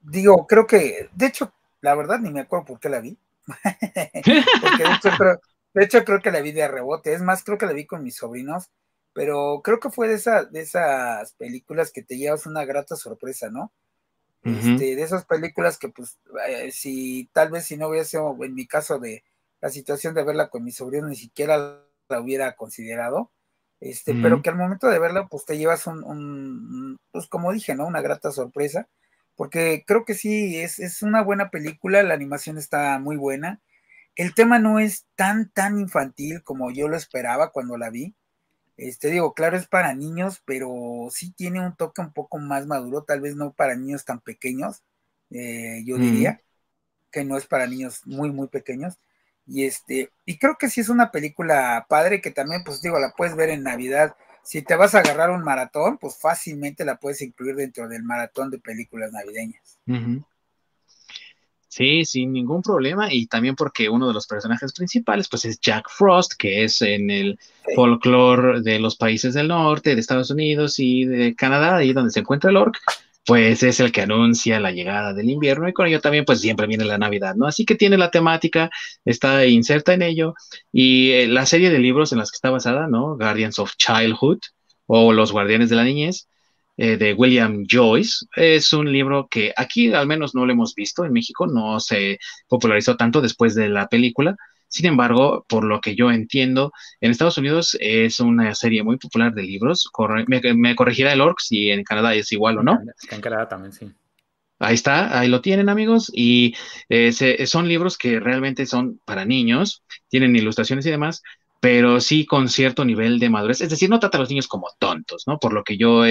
digo, creo que, de hecho, la verdad ni me acuerdo por qué la vi. <laughs> Porque de hecho, creo, de hecho, creo que la vi de rebote. Es más, creo que la vi con mis sobrinos pero creo que fue de, esa, de esas películas que te llevas una grata sorpresa, ¿no? este, de esas películas que pues eh, si tal vez si no hubiera sido en mi caso de la situación de verla con mi sobrino ni siquiera la hubiera considerado, este, pero que al momento de verla pues te llevas un, un, pues como dije, ¿no? Una grata sorpresa, porque creo que sí, es, es una buena película, la animación está muy buena. El tema no es tan, tan infantil como yo lo esperaba cuando la vi. Este, digo, claro, es para niños, pero sí tiene un toque un poco más maduro, tal vez no para niños tan pequeños, eh, yo diría, que no es para niños muy, muy pequeños. Y este, y creo que sí es una película padre que también, pues digo, la puedes ver en Navidad. Si te vas a agarrar un maratón, pues fácilmente la puedes incluir dentro del maratón de películas navideñas. Sí, sin ningún problema. Y también porque uno de los personajes principales, pues es Jack Frost, que es en el folclore de los países del norte, de Estados Unidos y de Canadá, ahí donde se encuentra el orc, pues es el que anuncia la llegada del invierno y con ello también pues siempre viene la Navidad, ¿no? Así que tiene la temática, está inserta en ello y eh, la serie de libros en las que está basada, ¿no? Guardians of Childhood o Los Guardianes de la Niñez, eh, de William Joyce. Es un libro que aquí al menos no lo hemos visto en México, no se popularizó tanto después de la película. Sin embargo, por lo que yo entiendo, en Estados Unidos es una serie muy popular de libros. me, corregirá el Orcs si en Canadá es igual o no. En Canadá también, sí. Ahí está, ahí lo tienen amigos, y eh, son libros que realmente son para niños, tienen ilustraciones y demás, pero sí con cierto nivel de madurez. Es decir, no trata a los niños como tontos, ¿no? Por lo que yo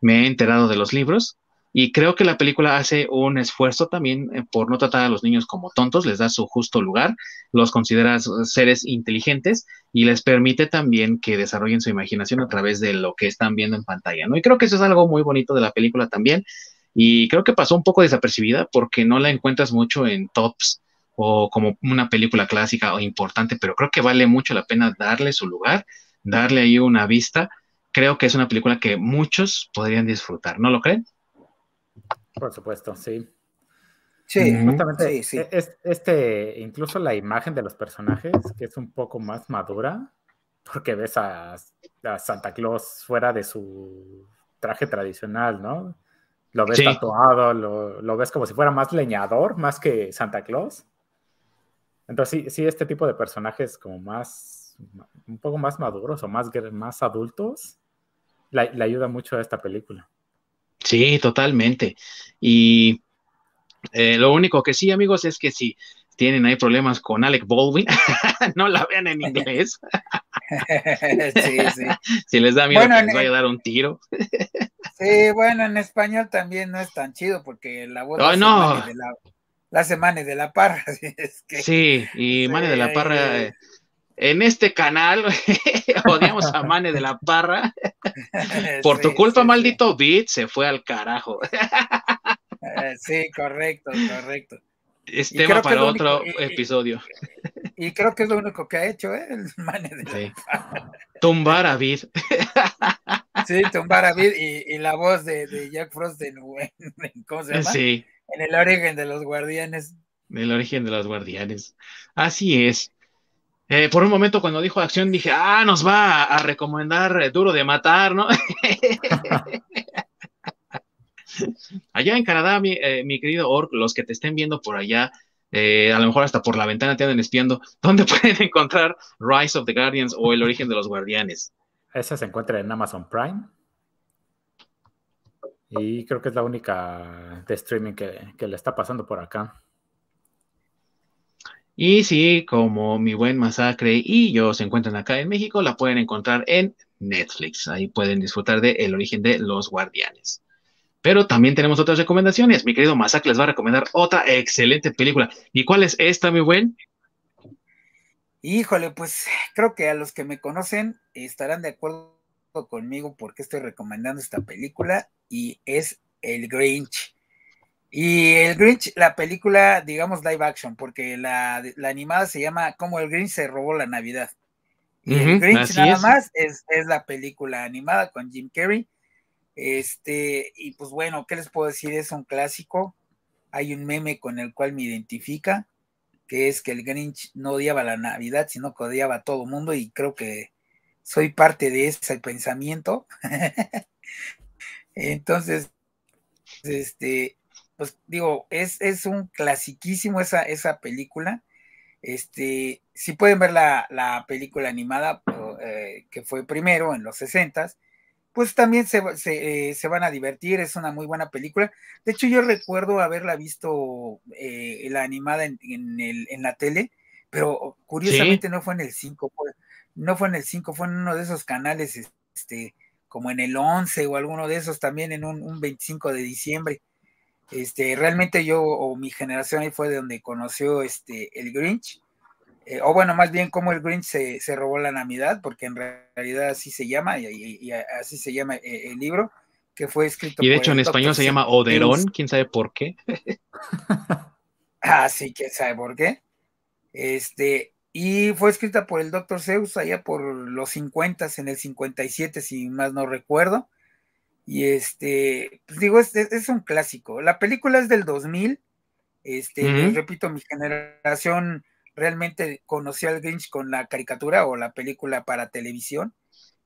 me he enterado de los libros. Y creo que la película hace un esfuerzo también eh, por no tratar a los niños como tontos, les da su justo lugar, los considera seres inteligentes y les permite también que desarrollen su imaginación a través de lo que están viendo en pantalla, ¿no? Y creo que eso es algo muy bonito de la película también. Y creo que pasó un poco desapercibida porque no la encuentras mucho en tops o como una película clásica o importante, pero creo que vale mucho la pena darle su lugar, darle ahí una vista. Creo que es una película que muchos podrían disfrutar, ¿no lo creen? Por supuesto, sí. Sí, justamente sí, este, incluso la imagen de los personajes, que es un poco más madura, porque ves a, Santa Claus fuera de su traje tradicional, ¿no? Lo ves tatuado, lo, lo, ves como si fuera más leñador, más que Santa Claus. Entonces, sí, sí, este tipo de personajes como más, un poco más maduros o más, más adultos, le, ayuda mucho a esta película. Sí, totalmente. Y eh, lo único que sí, amigos, es que si tienen ahí problemas con Alec Baldwin, <laughs> no la vean en inglés. <laughs> sí, sí. <laughs> Si les da miedo que les vaya a dar un tiro. sí, bueno, en español también no es tan chido porque la voz oh, no la hace Mane de la Parra. sí, y Mane de la Parra. Eh, en este canal <laughs> odiamos a Mane de la Parra. <laughs> Por tu culpa, maldito Beat, se fue al carajo. Eh, sí, correcto, correcto. Es tema para otro episodio. Y, creo que es lo único que ha hecho, ¿eh? El <laughs> Mane de la Parra. Tumbar a Beat. Sí, tumbar a Beat y, la voz de, Jack Frost en, ¿cómo se llama? Sí. En el origen de los guardianes. En el origen de los guardianes. Así es. Eh, por un momento cuando dijo acción dije, ah, nos va a, recomendar Duro de Matar, ¿no? <laughs> allá en Canadá, eh, mi, querido Orc, los que te estén viendo por allá, eh, a lo mejor hasta por la ventana te andan espiando, ¿dónde <laughs> pueden encontrar Rise of the Guardians o El origen de los guardianes? Esa se encuentra en Amazon Prime. Y creo que es la única de streaming que, le está pasando por acá. Y sí, como mi buen Masacre y yo se encuentran acá en México, la pueden encontrar en Netflix. Ahí pueden disfrutar de El origen de los guardianes. Pero también tenemos otras recomendaciones. Mi querido Masacre les va a recomendar otra excelente película. ¿Y cuál es esta, mi buen? Híjole, pues creo que a los que me conocen estarán de acuerdo conmigo porque estoy recomendando esta película y es El Grinch. Y El Grinch, la película, digamos live action, porque la, animada se llama Como el Grinch se robó la Navidad. Y El Grinch nada más es, la película animada con Jim Carrey. Este, y pues bueno, ¿qué les puedo decir? Es un clásico. Hay un meme con el cual me identifica, que es que el Grinch no odiaba la Navidad, sino que odiaba a todo mundo y creo que soy parte de ese pensamiento. <laughs> Entonces, este, pues digo, es, es un clasiquísimo esa, esa película. Este, si pueden ver la, película animada eh, que fue primero en los 60 pues también se, se, se, van a divertir, es una muy buena película. De hecho, yo recuerdo haberla visto eh, la animada en, en, el, en, la tele, pero curiosamente no fue en el 5, no fue en el 5, fue en uno de esos canales, este, como en el 11 o alguno de esos también en un, un 25 de diciembre. Este, realmente yo o mi generación ahí fue de donde conoció este, el Grinch eh, o bueno, más bien como el Grinch se, se, robó la Navidad, porque en realidad así se llama, y, así se llama eh, el, libro, que fue escrito. Y de hecho en español se llama Oderón, quién sabe por qué. <laughs> ah, sí, quién sabe por qué. Este, y fue escrita por el Dr. Zeus allá por los 50, en el 57, si más no recuerdo. Y este, pues digo, es, es, un clásico. La película es del 2000. Este, repito, mi generación realmente conocí al Grinch con la caricatura o la película para televisión,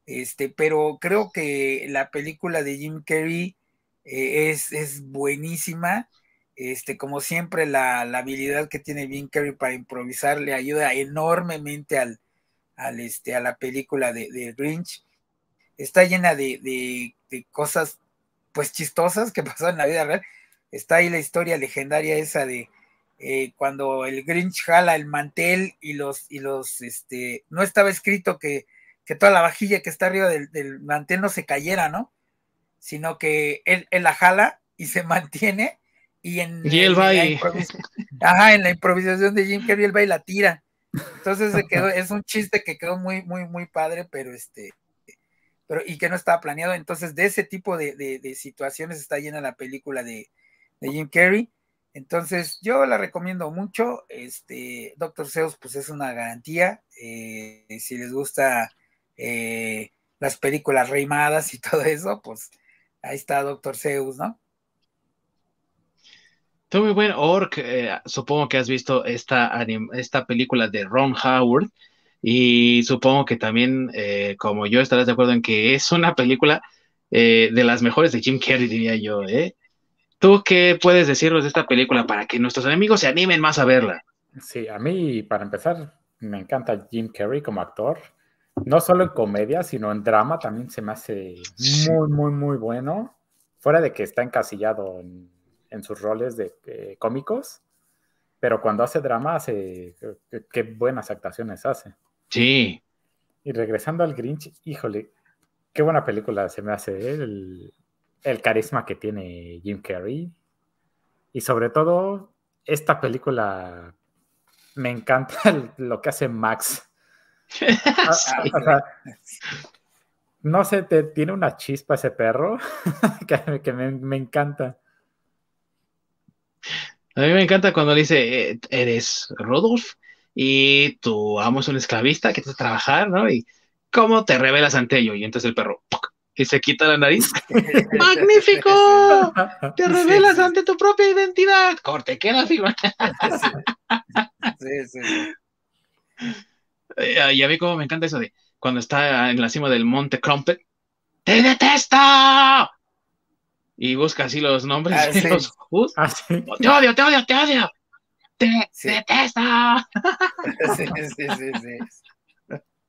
este, pero creo que la película de Jim Carrey eh, es, es, buenísima. Este, como siempre, la, la, habilidad que tiene Jim Carrey para improvisar le ayuda enormemente al, al este, a la película de, de Grinch. Está llena de, de, de, cosas pues chistosas que <laughs> pasan en la vida real. Está ahí la historia legendaria esa de eh, cuando el Grinch jala el mantel y los, y los, este, no estaba escrito que, que toda la vajilla que está arriba del, mantel no se cayera, ¿no? Sino que él, él, la jala y se <laughs> mantiene y en, él va en, la en la improvisación de Jim Carrey él va y la tira. Entonces se quedó, es un chiste que quedó muy, muy, muy padre, pero este, pero y que no estaba planeado. Entonces, de ese tipo de, de, situaciones está llena la película de, de Jim Carrey. Entonces, yo la recomiendo mucho. Este, Doctor Zeus, pues es una garantía. Eh, si les gusta eh, las películas reimadas y <laughs> todo eso, pues ahí está Doctor Zeus, ¿no? Tú muy buen Orc, eh, supongo que has visto esta, esta película de Ron Howard y supongo que también, como yo, estarás de acuerdo en que es una película de las mejores de Jim Carrey, diría yo, ¿eh? ¿Tú qué puedes decirnos de esta película para que nuestros enemigos se animen más a verla? Sí, a mí, para empezar, me encanta Jim Carrey como actor. No solo en comedia, sino en drama también se me hace muy, muy, muy bueno. Fuera de que está encasillado en, sus roles de eh, cómicos, pero cuando hace drama, hace qué buenas actuaciones hace. Sí. Y regresando al Grinch, híjole, qué buena película se me hace. ¿eh? El, el carisma que tiene Jim Carrey. Y sobre todo, esta película me encanta <laughs> lo que hace Max. <laughs> no sé, te, tiene una chispa ese perro <laughs> que, me, encanta. A mí me encanta cuando le dice, eh, eres Rodolf y tu amo es un esclavista que te trabajar, ¿no? Y cómo te revelas ante ello. Y entonces el perro, y se quita la nariz. <laughs> ¡Magnífico! Te revelas ante tu propia identidad. Corte, queda firma. sí, sí. Eh, y a mí como me encanta eso de cuando está en la cima del monte Crumpet. ¡Te detesto! Y busca así los nombres ah, los ah, ¡Te odio, te odio, te odio! ¡Te detesto! <laughs> sí, sí, sí, sí.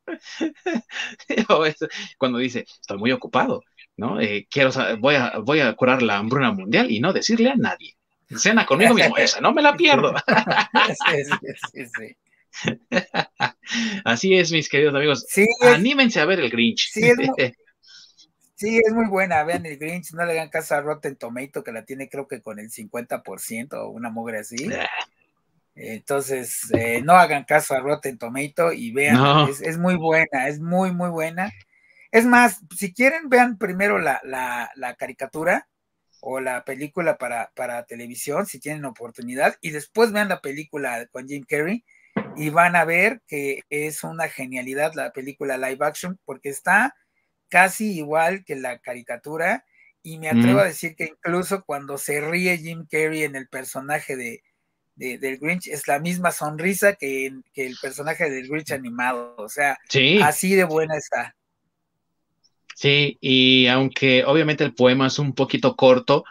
<laughs> Cuando dice, estoy muy ocupado, ¿no? Eh, quiero voy a, voy a curar la hambruna mundial y no decirle a nadie. Cena conmigo mismo, esa, no me la pierdo. <laughs> Así es, mis queridos amigos. Anímense a ver el Grinch. Sí es, muy, buena. Vean el Grinch, no le hagan caso a Rotten Tomato, que la tiene creo que con el 50% o una mugre así. Entonces, eh, no hagan caso a Rotten Tomato y vean, es, muy buena, es muy, muy buena. Es más, si quieren, vean primero la, la, caricatura o la película para, para, televisión, si tienen oportunidad, y después vean la película con Jim Carrey y van a ver que es una genialidad la película live action porque está casi igual que la caricatura y me atrevo a decir que incluso cuando se ríe Jim Carrey en el personaje de, del Grinch es la misma sonrisa que, el personaje del Grinch animado. O sea, así de buena está. Sí, y aunque obviamente el poema es un poquito corto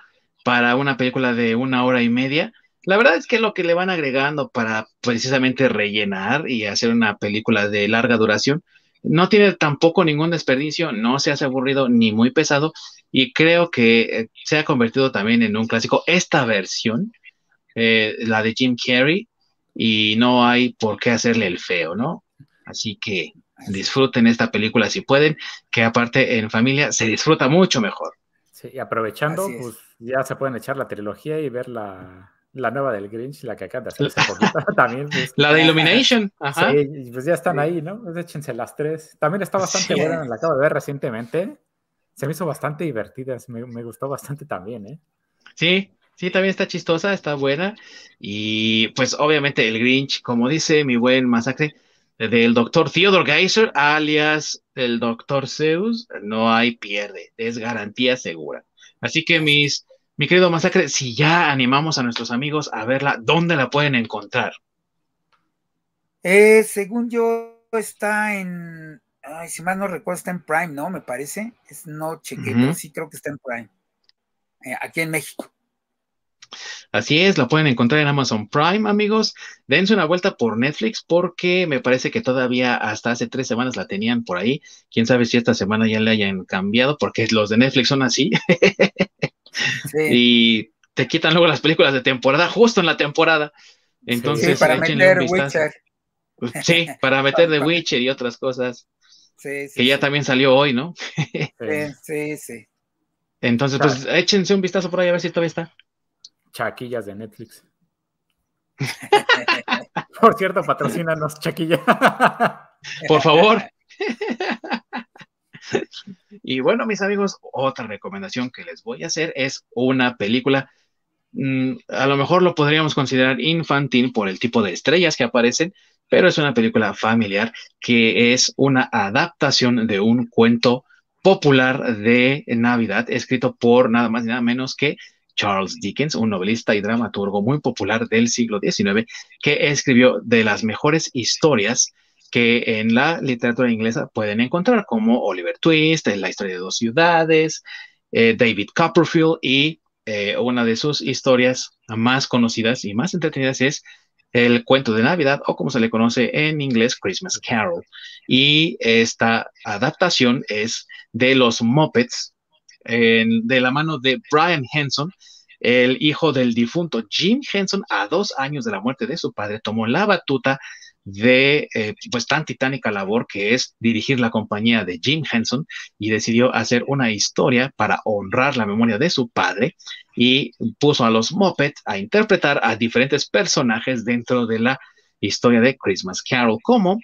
para una película de una hora y media, la verdad es que lo que le van agregando para precisamente rellenar y hacer una película de larga duración, no tiene tampoco ningún desperdicio, no se hace aburrido ni muy pesado y creo que eh, se ha convertido también en un clásico esta versión, eh, la de Jim Carrey, y no hay por qué hacerle el feo, ¿no? Así que disfruten esta película si pueden, que aparte en familia se disfruta mucho mejor. Sí, y aprovechando, pues ya se pueden echar la trilogía y ver la, la nueva del Grinch, la que acaba de hacer <laughs> <laughs> también. Pues, la de Illumination. Ajá. Sí, pues ya están ahí, ¿no? Pues échense las tres. También está bastante buena, la acabo de ver recientemente. Se me hizo bastante divertida, me, me, gustó bastante también, ¿eh? Sí, sí, también está chistosa, está buena. Y pues obviamente el Grinch, como dice mi buen masacre, del doctor Theodore Geiser, alias el doctor Zeus, no hay pierde, es garantía segura. Así que mis mi querido Masacre, si ya animamos a nuestros amigos a verla, ¿dónde la pueden encontrar? Eh, según yo, está en. Ay, si más no recuerdo, está en Prime, ¿no? Me parece. Es no chequé, pero sí creo que está en Prime. Eh, aquí en México. Así es, la pueden encontrar en Amazon Prime, amigos. Dense una vuelta por Netflix porque me parece que todavía hasta hace tres semanas la tenían por ahí. Quién sabe si esta semana ya le hayan cambiado porque los de Netflix son así. <laughs> Y te quitan luego las películas de temporada, justo en la temporada. Entonces, para meter Witcher. Pues, sí, para meter The <laughs> Witcher y otras cosas. que ya también salió hoy, ¿no? sí, sí, Entonces, pues échense un vistazo por ahí a ver si todavía está. Chaquillas de Netflix. <laughs> por cierto, patrocínanos, Chaquilla. <laughs> por favor. y bueno, mis amigos, otra recomendación que les voy a hacer es una película, mm, a lo mejor lo podríamos considerar infantil por el tipo de estrellas que aparecen, pero es una película familiar que es una adaptación de un cuento popular de Navidad escrito por nada más y nada menos que Charles Dickens, un novelista y dramaturgo muy popular del siglo XIX, que escribió de las mejores historias que en la literatura inglesa pueden encontrar, como Oliver Twist, La historia de dos ciudades, eh, David Copperfield y eh, una de sus historias más conocidas y más entretenidas es el cuento de Navidad o como se le conoce en inglés Christmas Carol. Y esta adaptación es de los Muppets de la mano de Brian Henson, el hijo del difunto Jim Henson, a dos años de la muerte de su padre, tomó la batuta de eh, pues tan titánica labor que es dirigir la compañía de Jim Henson y decidió hacer una historia para honrar la memoria de su padre y puso a los Muppets a interpretar a diferentes personajes dentro de la historia de Christmas Carol, como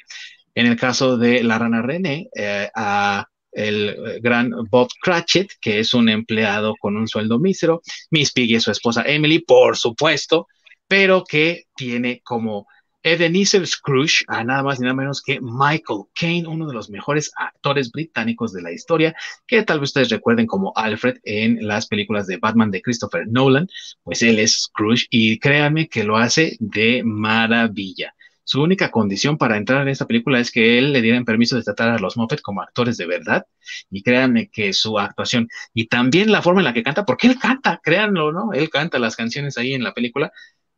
en el caso de la rana René, eh, a el eh, gran Bob Cratchit, que es un empleado con un sueldo mísero, Miss Piggy es su esposa Emily, por supuesto, pero que tiene como Ebenezer Scrooge a nada más ni nada menos que Michael Caine, uno de los mejores actores británicos de la historia, que tal vez ustedes recuerden como Alfred en las películas de Batman de Christopher Nolan, pues él es Scrooge y créanme que lo hace de maravilla. Su única condición para entrar en esta película es que él le dieran permiso de tratar a los Muppets como actores de verdad. Y créanme que su actuación y también la forma en la que canta, porque él canta, créanlo, ¿no? Él canta las canciones ahí en la película,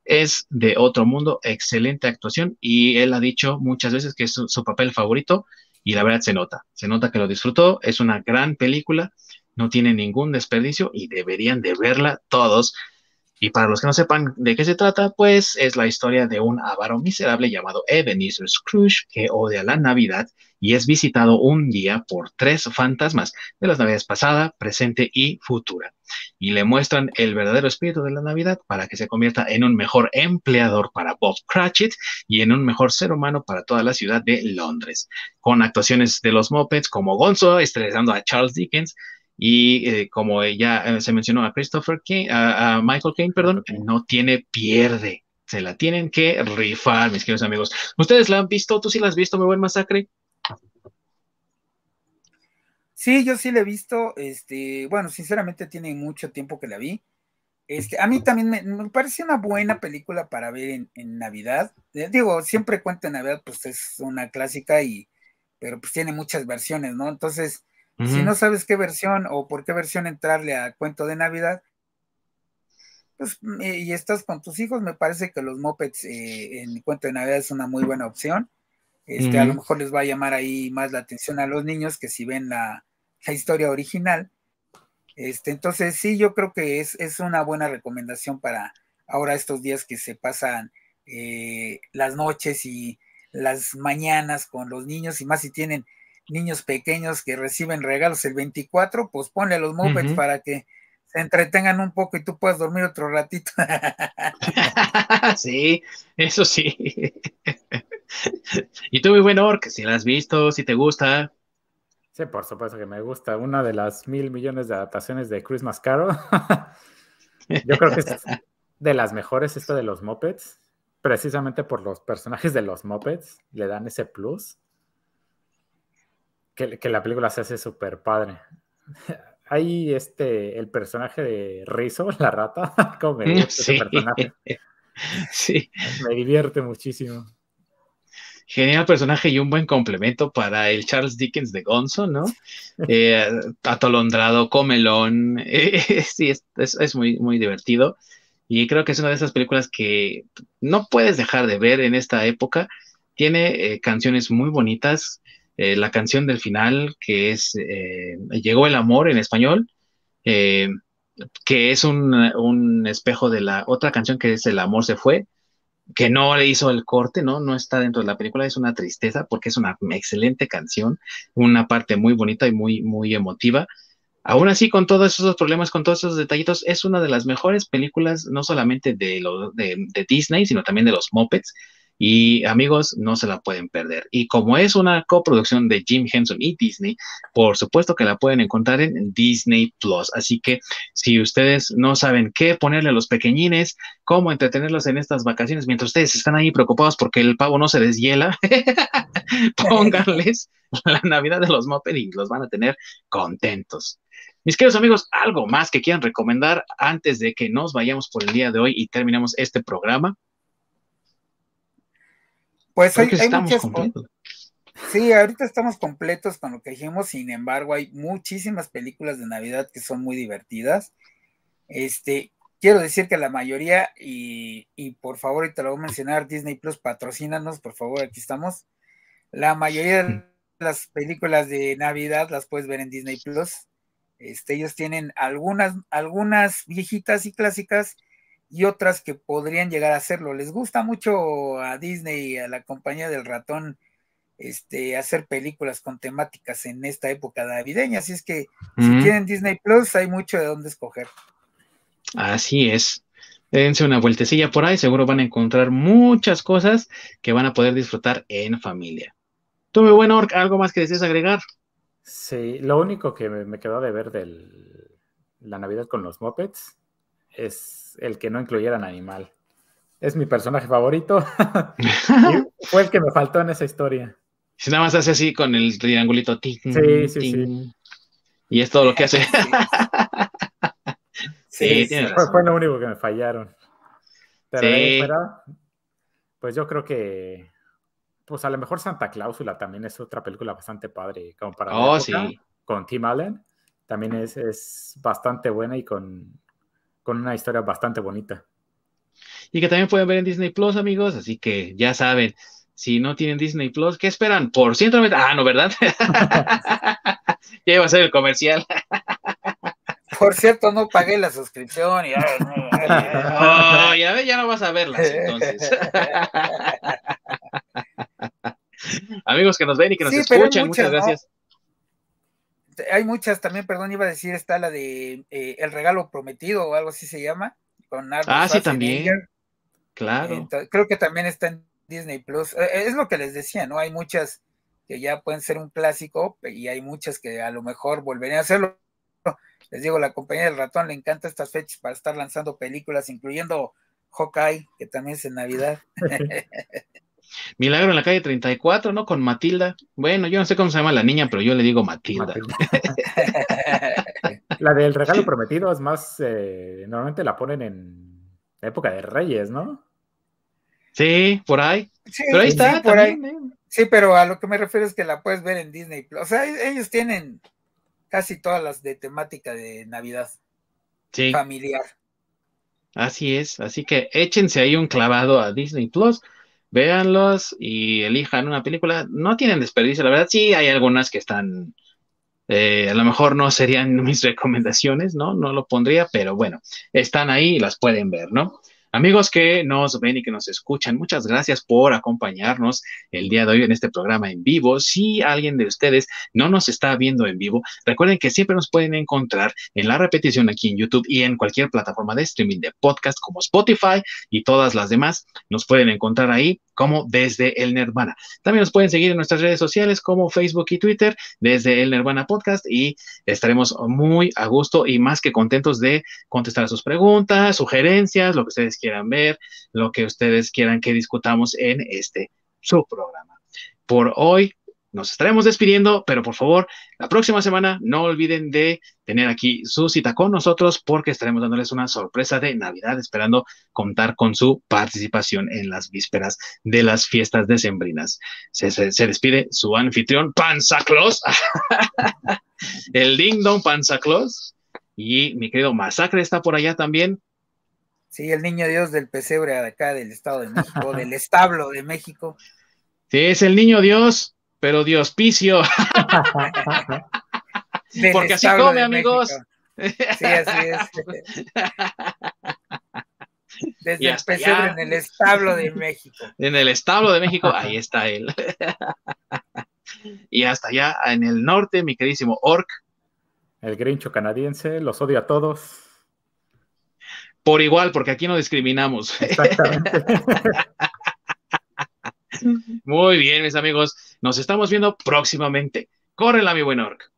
es de otro mundo, excelente actuación y él ha dicho muchas veces que es su, papel favorito y la verdad se nota, se nota que lo disfrutó, es una gran película, no tiene ningún desperdicio y deberían de verla todos. Y para los que no sepan de qué se trata, pues es la historia de un avaro miserable llamado Ebenezer Scrooge que odia la Navidad y es visitado un día por tres fantasmas de las Navidades pasada, presente y futura. Y le muestran el verdadero espíritu de la Navidad para que se convierta en un mejor empleador para Bob Cratchit y en un mejor ser humano para toda la ciudad de Londres. Con actuaciones de los Muppets como Gonzo, estresando a Charles Dickens, y eh, como ya eh, se mencionó a Christopher King, a, Michael Caine, perdón, no tiene pierde. Se la tienen que rifar, mis queridos amigos. ¿Ustedes la han visto? ¿Tú sí la has visto, mi buen masacre? Sí, yo sí la he visto. Este, bueno, sinceramente tiene mucho tiempo que la vi. Este, a mí también me, parece una buena película para ver en, Navidad. Eh, digo, siempre cuento en Navidad, pues es una clásica y, pero pues tiene muchas versiones, ¿no? Entonces, si no sabes qué versión o por qué versión entrarle a cuento de Navidad, pues, y estás con tus hijos, me parece que los mopeds eh, en cuento de Navidad es una muy buena opción. Este, A lo mejor les va a llamar ahí más la atención a los niños que si ven la, historia original. Este, entonces, sí, yo creo que es, es, una buena recomendación para ahora estos días que se pasan eh, las noches y las mañanas con los niños, y más si tienen niños pequeños que reciben regalos el 24, pues ponle los mopeds para que se entretengan un poco y tú puedas dormir otro ratito. <laughs> sí, eso sí. <laughs> y tú, muy bueno, que si la has visto, si te gusta. Sí, por supuesto que me gusta. Una de las mil millones de adaptaciones de Christmas Carol. <laughs> Yo creo que es de las mejores esta de los mopeds, precisamente por los personajes de los mopeds, le dan ese plus. Que, que la película se hace súper padre <laughs> hay este, el personaje de Rizzo, <laughs> la rata, <laughs> como me sí. personaje. sí. Me divierte muchísimo. Genial personaje y un buen complemento para el Charles Dickens de Gonzo, ¿no? Eh, atolondrado, comelón, sí, es, es, muy, muy divertido. Y creo que es una de esas películas que no puedes dejar de ver en esta época. Tiene eh, canciones muy bonitas, eh, la canción del final, que es eh, Llegó el amor en español, eh, que es un, espejo de la otra canción que es El amor se fue, que no le hizo el corte, ¿no? No está dentro de la película, es una tristeza porque es una excelente canción, una parte muy bonita y muy, muy emotiva. Aún así, con todos esos problemas, con todos esos detallitos, es una de las mejores películas, no solamente de, de, de Disney, sino también de los Muppets. Y amigos, no se la pueden perder. Y como es una coproducción de Jim Henson y Disney, por supuesto que la pueden encontrar en Disney Plus. Así que si ustedes no saben qué ponerle a los pequeñines, cómo entretenerlos en estas vacaciones, mientras ustedes están ahí preocupados porque el pavo no se deshiela, <laughs> pónganles la Navidad de los Muppets y los van a tener contentos. Mis queridos amigos, ¿algo más que quieran recomendar antes de que nos vayamos por el día de hoy y terminemos este programa? Pues hay, muchas Sí, ahorita estamos completos con lo que dijimos, sin embargo, hay muchísimas películas de Navidad que son muy divertidas. Este, quiero decir que la mayoría, y, por favor, y te lo voy a mencionar, Disney Plus, patrocínanos, por favor, aquí estamos. La mayoría de las películas de Navidad las puedes ver en Disney Plus. Este, ellos tienen algunas, algunas viejitas y clásicas y otras que podrían llegar a hacerlo. Les gusta mucho a Disney y a la compañía del ratón este, hacer películas con temáticas en esta época navideña, así es que si tienen Disney Plus hay mucho de dónde escoger. Así es. Dense una vueltecilla por ahí, seguro van a encontrar muchas cosas que van a poder disfrutar en familia. Tú, muy bueno, ¿algo más que desees agregar? Sí, lo único que me quedó de ver de la Navidad con los Muppets es el que no incluyeran animal. Es mi personaje favorito. <laughs> fue el que me faltó en esa historia. Si nada más hace así con el triangulito. sí, sí, sí. Y es todo lo que hace. sí, <laughs> fue, lo único que me fallaron. Pero pues yo creo que, pues a lo mejor Santa Cláusula también es otra película bastante padre, como para oh, sí. con Tim Allen. También es, es bastante buena y con con una historia bastante bonita. Y que también pueden ver en Disney Plus, amigos, así que ya saben, si no tienen Disney Plus, ¿qué esperan? Por 190. Ah, no, ¿verdad? <laughs> ya iba a ser el comercial. Por cierto, no pagué la suscripción y oh, ya, ya no vas a verlas entonces. <laughs> Amigos que nos ven y que nos escuchan, muchas gracias hay muchas también, perdón, iba a decir, está la de eh, El Regalo Prometido o algo así se llama. Con ah, sí, también. Claro. creo que también está en Disney Plus. Eh, es lo que les decía, ¿no? Hay muchas que ya pueden ser un clásico y hay muchas que a lo mejor volverían a hacerlo. Les digo, la compañía del ratón le encanta estas fechas para estar lanzando películas, incluyendo Hawkeye, que también es en Navidad. <laughs> Milagro en la calle 34, ¿no? Con Matilda. Bueno, yo no sé cómo se llama la niña, pero yo le digo Matilda. <laughs> la del regalo prometido es más, eh, normalmente la ponen en época de Reyes, ¿no? Sí, por ahí. Sí, pero ahí está, por ahí. ¿eh? Sí, pero a lo que me refiero es que la puedes ver en Disney Plus. O sea, ellos tienen casi todas las de temática de Navidad. Sí. Familiar. Así es, así que échense ahí un clavado a Disney Plus véanlos y elijan una película. No tienen desperdicio, la verdad, sí hay algunas que están, eh, a lo mejor no serían <laughs> mis recomendaciones, ¿no? No lo pondría, pero bueno, están ahí y las pueden ver, ¿no? Amigos que nos ven y que nos escuchan, muchas gracias por acompañarnos el día de hoy en este programa en vivo. Si alguien de ustedes no nos está viendo en vivo, recuerden que siempre nos pueden encontrar en la repetición aquí en YouTube y en cualquier plataforma de streaming de podcast como Spotify y todas las demás. Nos pueden encontrar ahí como desde el Nirvana. También nos pueden seguir en nuestras redes sociales como Facebook y Twitter desde el Nirvana Podcast y estaremos muy a gusto y más que contentos de contestar a sus preguntas, sugerencias, lo que ustedes quieran ver, lo que ustedes quieran que discutamos en este su programa. Por hoy nos estaremos despidiendo, pero por favor, la próxima semana no olviden de tener aquí su cita con nosotros porque estaremos dándoles una sorpresa de Navidad, esperando contar con su participación en las vísperas de las fiestas decembrinas. Se, se, despide su anfitrión, Panza Claus, <laughs> el Ding Dong Panza Claus, y mi querido Masacre está por allá también. Sí, el niño Dios del pesebre de acá del Estado de México, del establo de México. Sí, es el niño Dios pero Dios picio. <laughs> Porque así come, amigos. Sí, así es. Desde el pesebre en el establo de México. En el establo de México, <laughs> ahí está él. <laughs> y hasta allá en el norte, mi queridísimo Orc. El grincho canadiense, los odio a todos. Por igual, porque aquí no discriminamos. Exactamente. Muy bien, mis amigos. Nos estamos viendo próximamente. Córrela, mi buen orc.